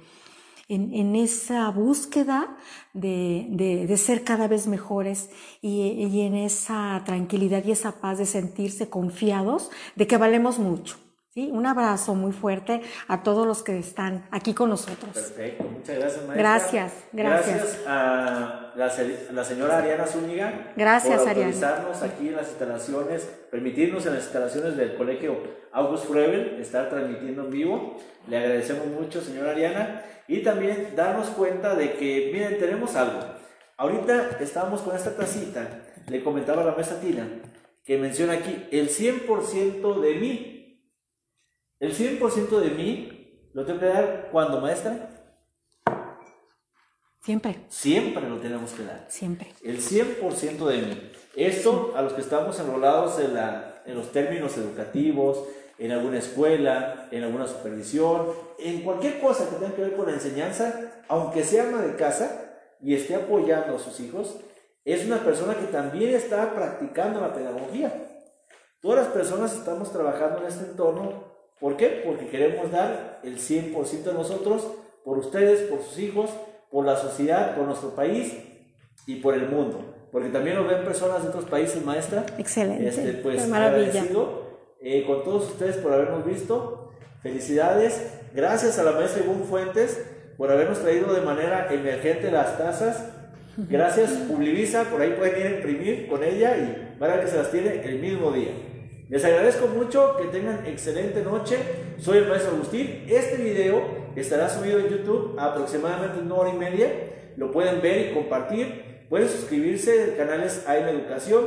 en, esa búsqueda de, ser cada vez mejores y, y en esa tranquilidad y esa paz de sentirse confiados de que valemos mucho. ¿Sí? Un abrazo muy fuerte a todos los que están aquí con nosotros. Perfecto, muchas gracias, maestra. Gracias, gracias. Gracias a la, señora Ariana Zúñiga gracias, por autorizarnos aquí en las instalaciones, permitirnos en las instalaciones del Colegio August Frebel estar transmitiendo en vivo. Le agradecemos mucho, señora Ariana, y también darnos cuenta de que, miren, tenemos algo. Ahorita estamos con esta tacita, le comentaba a la mesa Tina, que menciona aquí el 100% de mí el 100% de mí lo tengo que dar cuando, maestra. Siempre. Siempre lo tenemos que dar. Siempre. El 100% de mí. Esto a los que estamos enrolados en, la, en los términos educativos, en alguna escuela, en alguna supervisión, en cualquier cosa que tenga que ver con la enseñanza, aunque sea ama de casa y esté apoyando a sus hijos, es una persona que también está practicando la pedagogía. Todas las personas estamos trabajando en este entorno ¿Por qué? Porque queremos dar el 100% de nosotros por ustedes, por sus hijos, por la sociedad, por nuestro país y por el mundo. Porque también nos ven personas de otros países, maestra. Excelente. Este, pues agradecido eh, con todos ustedes por habernos visto. Felicidades. Gracias a la maestra Ivonne Fuentes por habernos traído de manera emergente las tazas. Gracias, Publivisa, por ahí pueden ir a imprimir con ella y van a que se las tiene el mismo día. Les agradezco mucho, que tengan excelente noche. Soy el maestro Agustín. Este video estará subido en YouTube aproximadamente una hora y media. Lo pueden ver y compartir. Pueden suscribirse al canales AM Educación.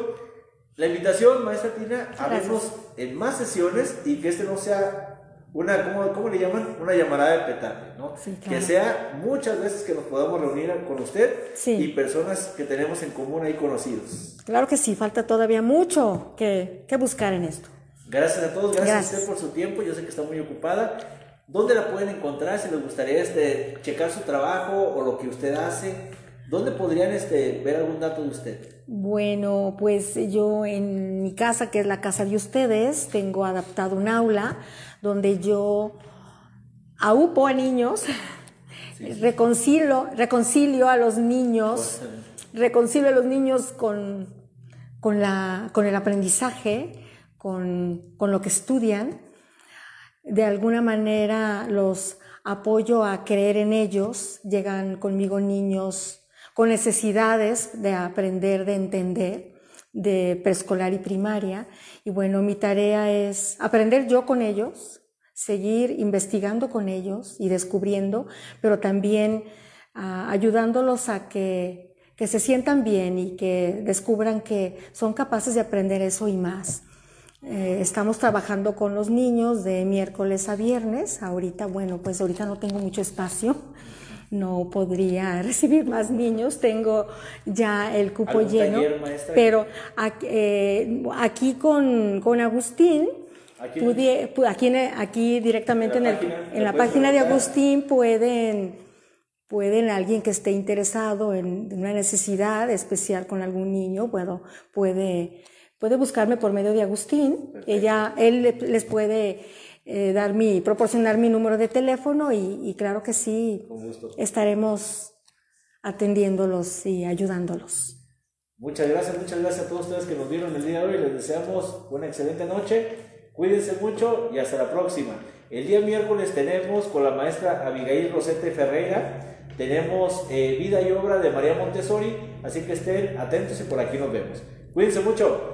La invitación, maestra Tina, a vernos en más sesiones y que este no sea una, ¿cómo, ¿cómo, le llaman? Una llamada de petate, ¿no? Que sea muchas veces que nos podamos reunir con usted y personas que tenemos en común ahí conocidos. Claro que sí, falta todavía mucho que, que buscar en esto. Gracias a todos, gracias, a usted por su tiempo, yo sé que está muy ocupada. ¿Dónde la pueden encontrar si les gustaría este, checar su trabajo o lo que usted hace? ¿Dónde podrían este, ver algún dato de usted? Bueno, pues yo en mi casa, que es la casa de ustedes, tengo adaptado un aula donde yo aupo a niños, reconcilio, reconcilio a los niños, reconcilio a los niños con, con, la, con el aprendizaje, con, con lo que estudian. De alguna manera los apoyo a creer en ellos. Llegan conmigo niños con necesidades de aprender, de entender, de preescolar y primaria. Y bueno, mi tarea es aprender yo con ellos, seguir investigando con ellos y descubriendo, pero también ah, ayudándolos a que, que se sientan bien y que descubran que son capaces de aprender eso y más. Eh, estamos trabajando con los niños de miércoles a viernes. Ahorita, bueno, pues ahorita no tengo mucho espacio. No podría recibir más niños, tengo ya el cupo lleno, pero eh, aquí, con, con, Agustín, aquí, aquí, directamente en, en la página de Agustín pueden, pueden alguien que esté interesado en una necesidad especial con algún niño, puedo, puede, puede buscarme por medio de Agustín, ella, él les puede eh, dar mi, proporcionar mi número de teléfono y, claro que sí, estaremos atendiéndolos y ayudándolos. Muchas gracias, muchas gracias a todos ustedes que nos vieron el día de hoy. Les deseamos una excelente noche. Cuídense mucho y hasta la próxima. El día miércoles tenemos con la maestra Abigail Rosete Ferreira, tenemos eh, vida y obra de María Montessori, así que estén atentos y por aquí nos vemos. Cuídense mucho.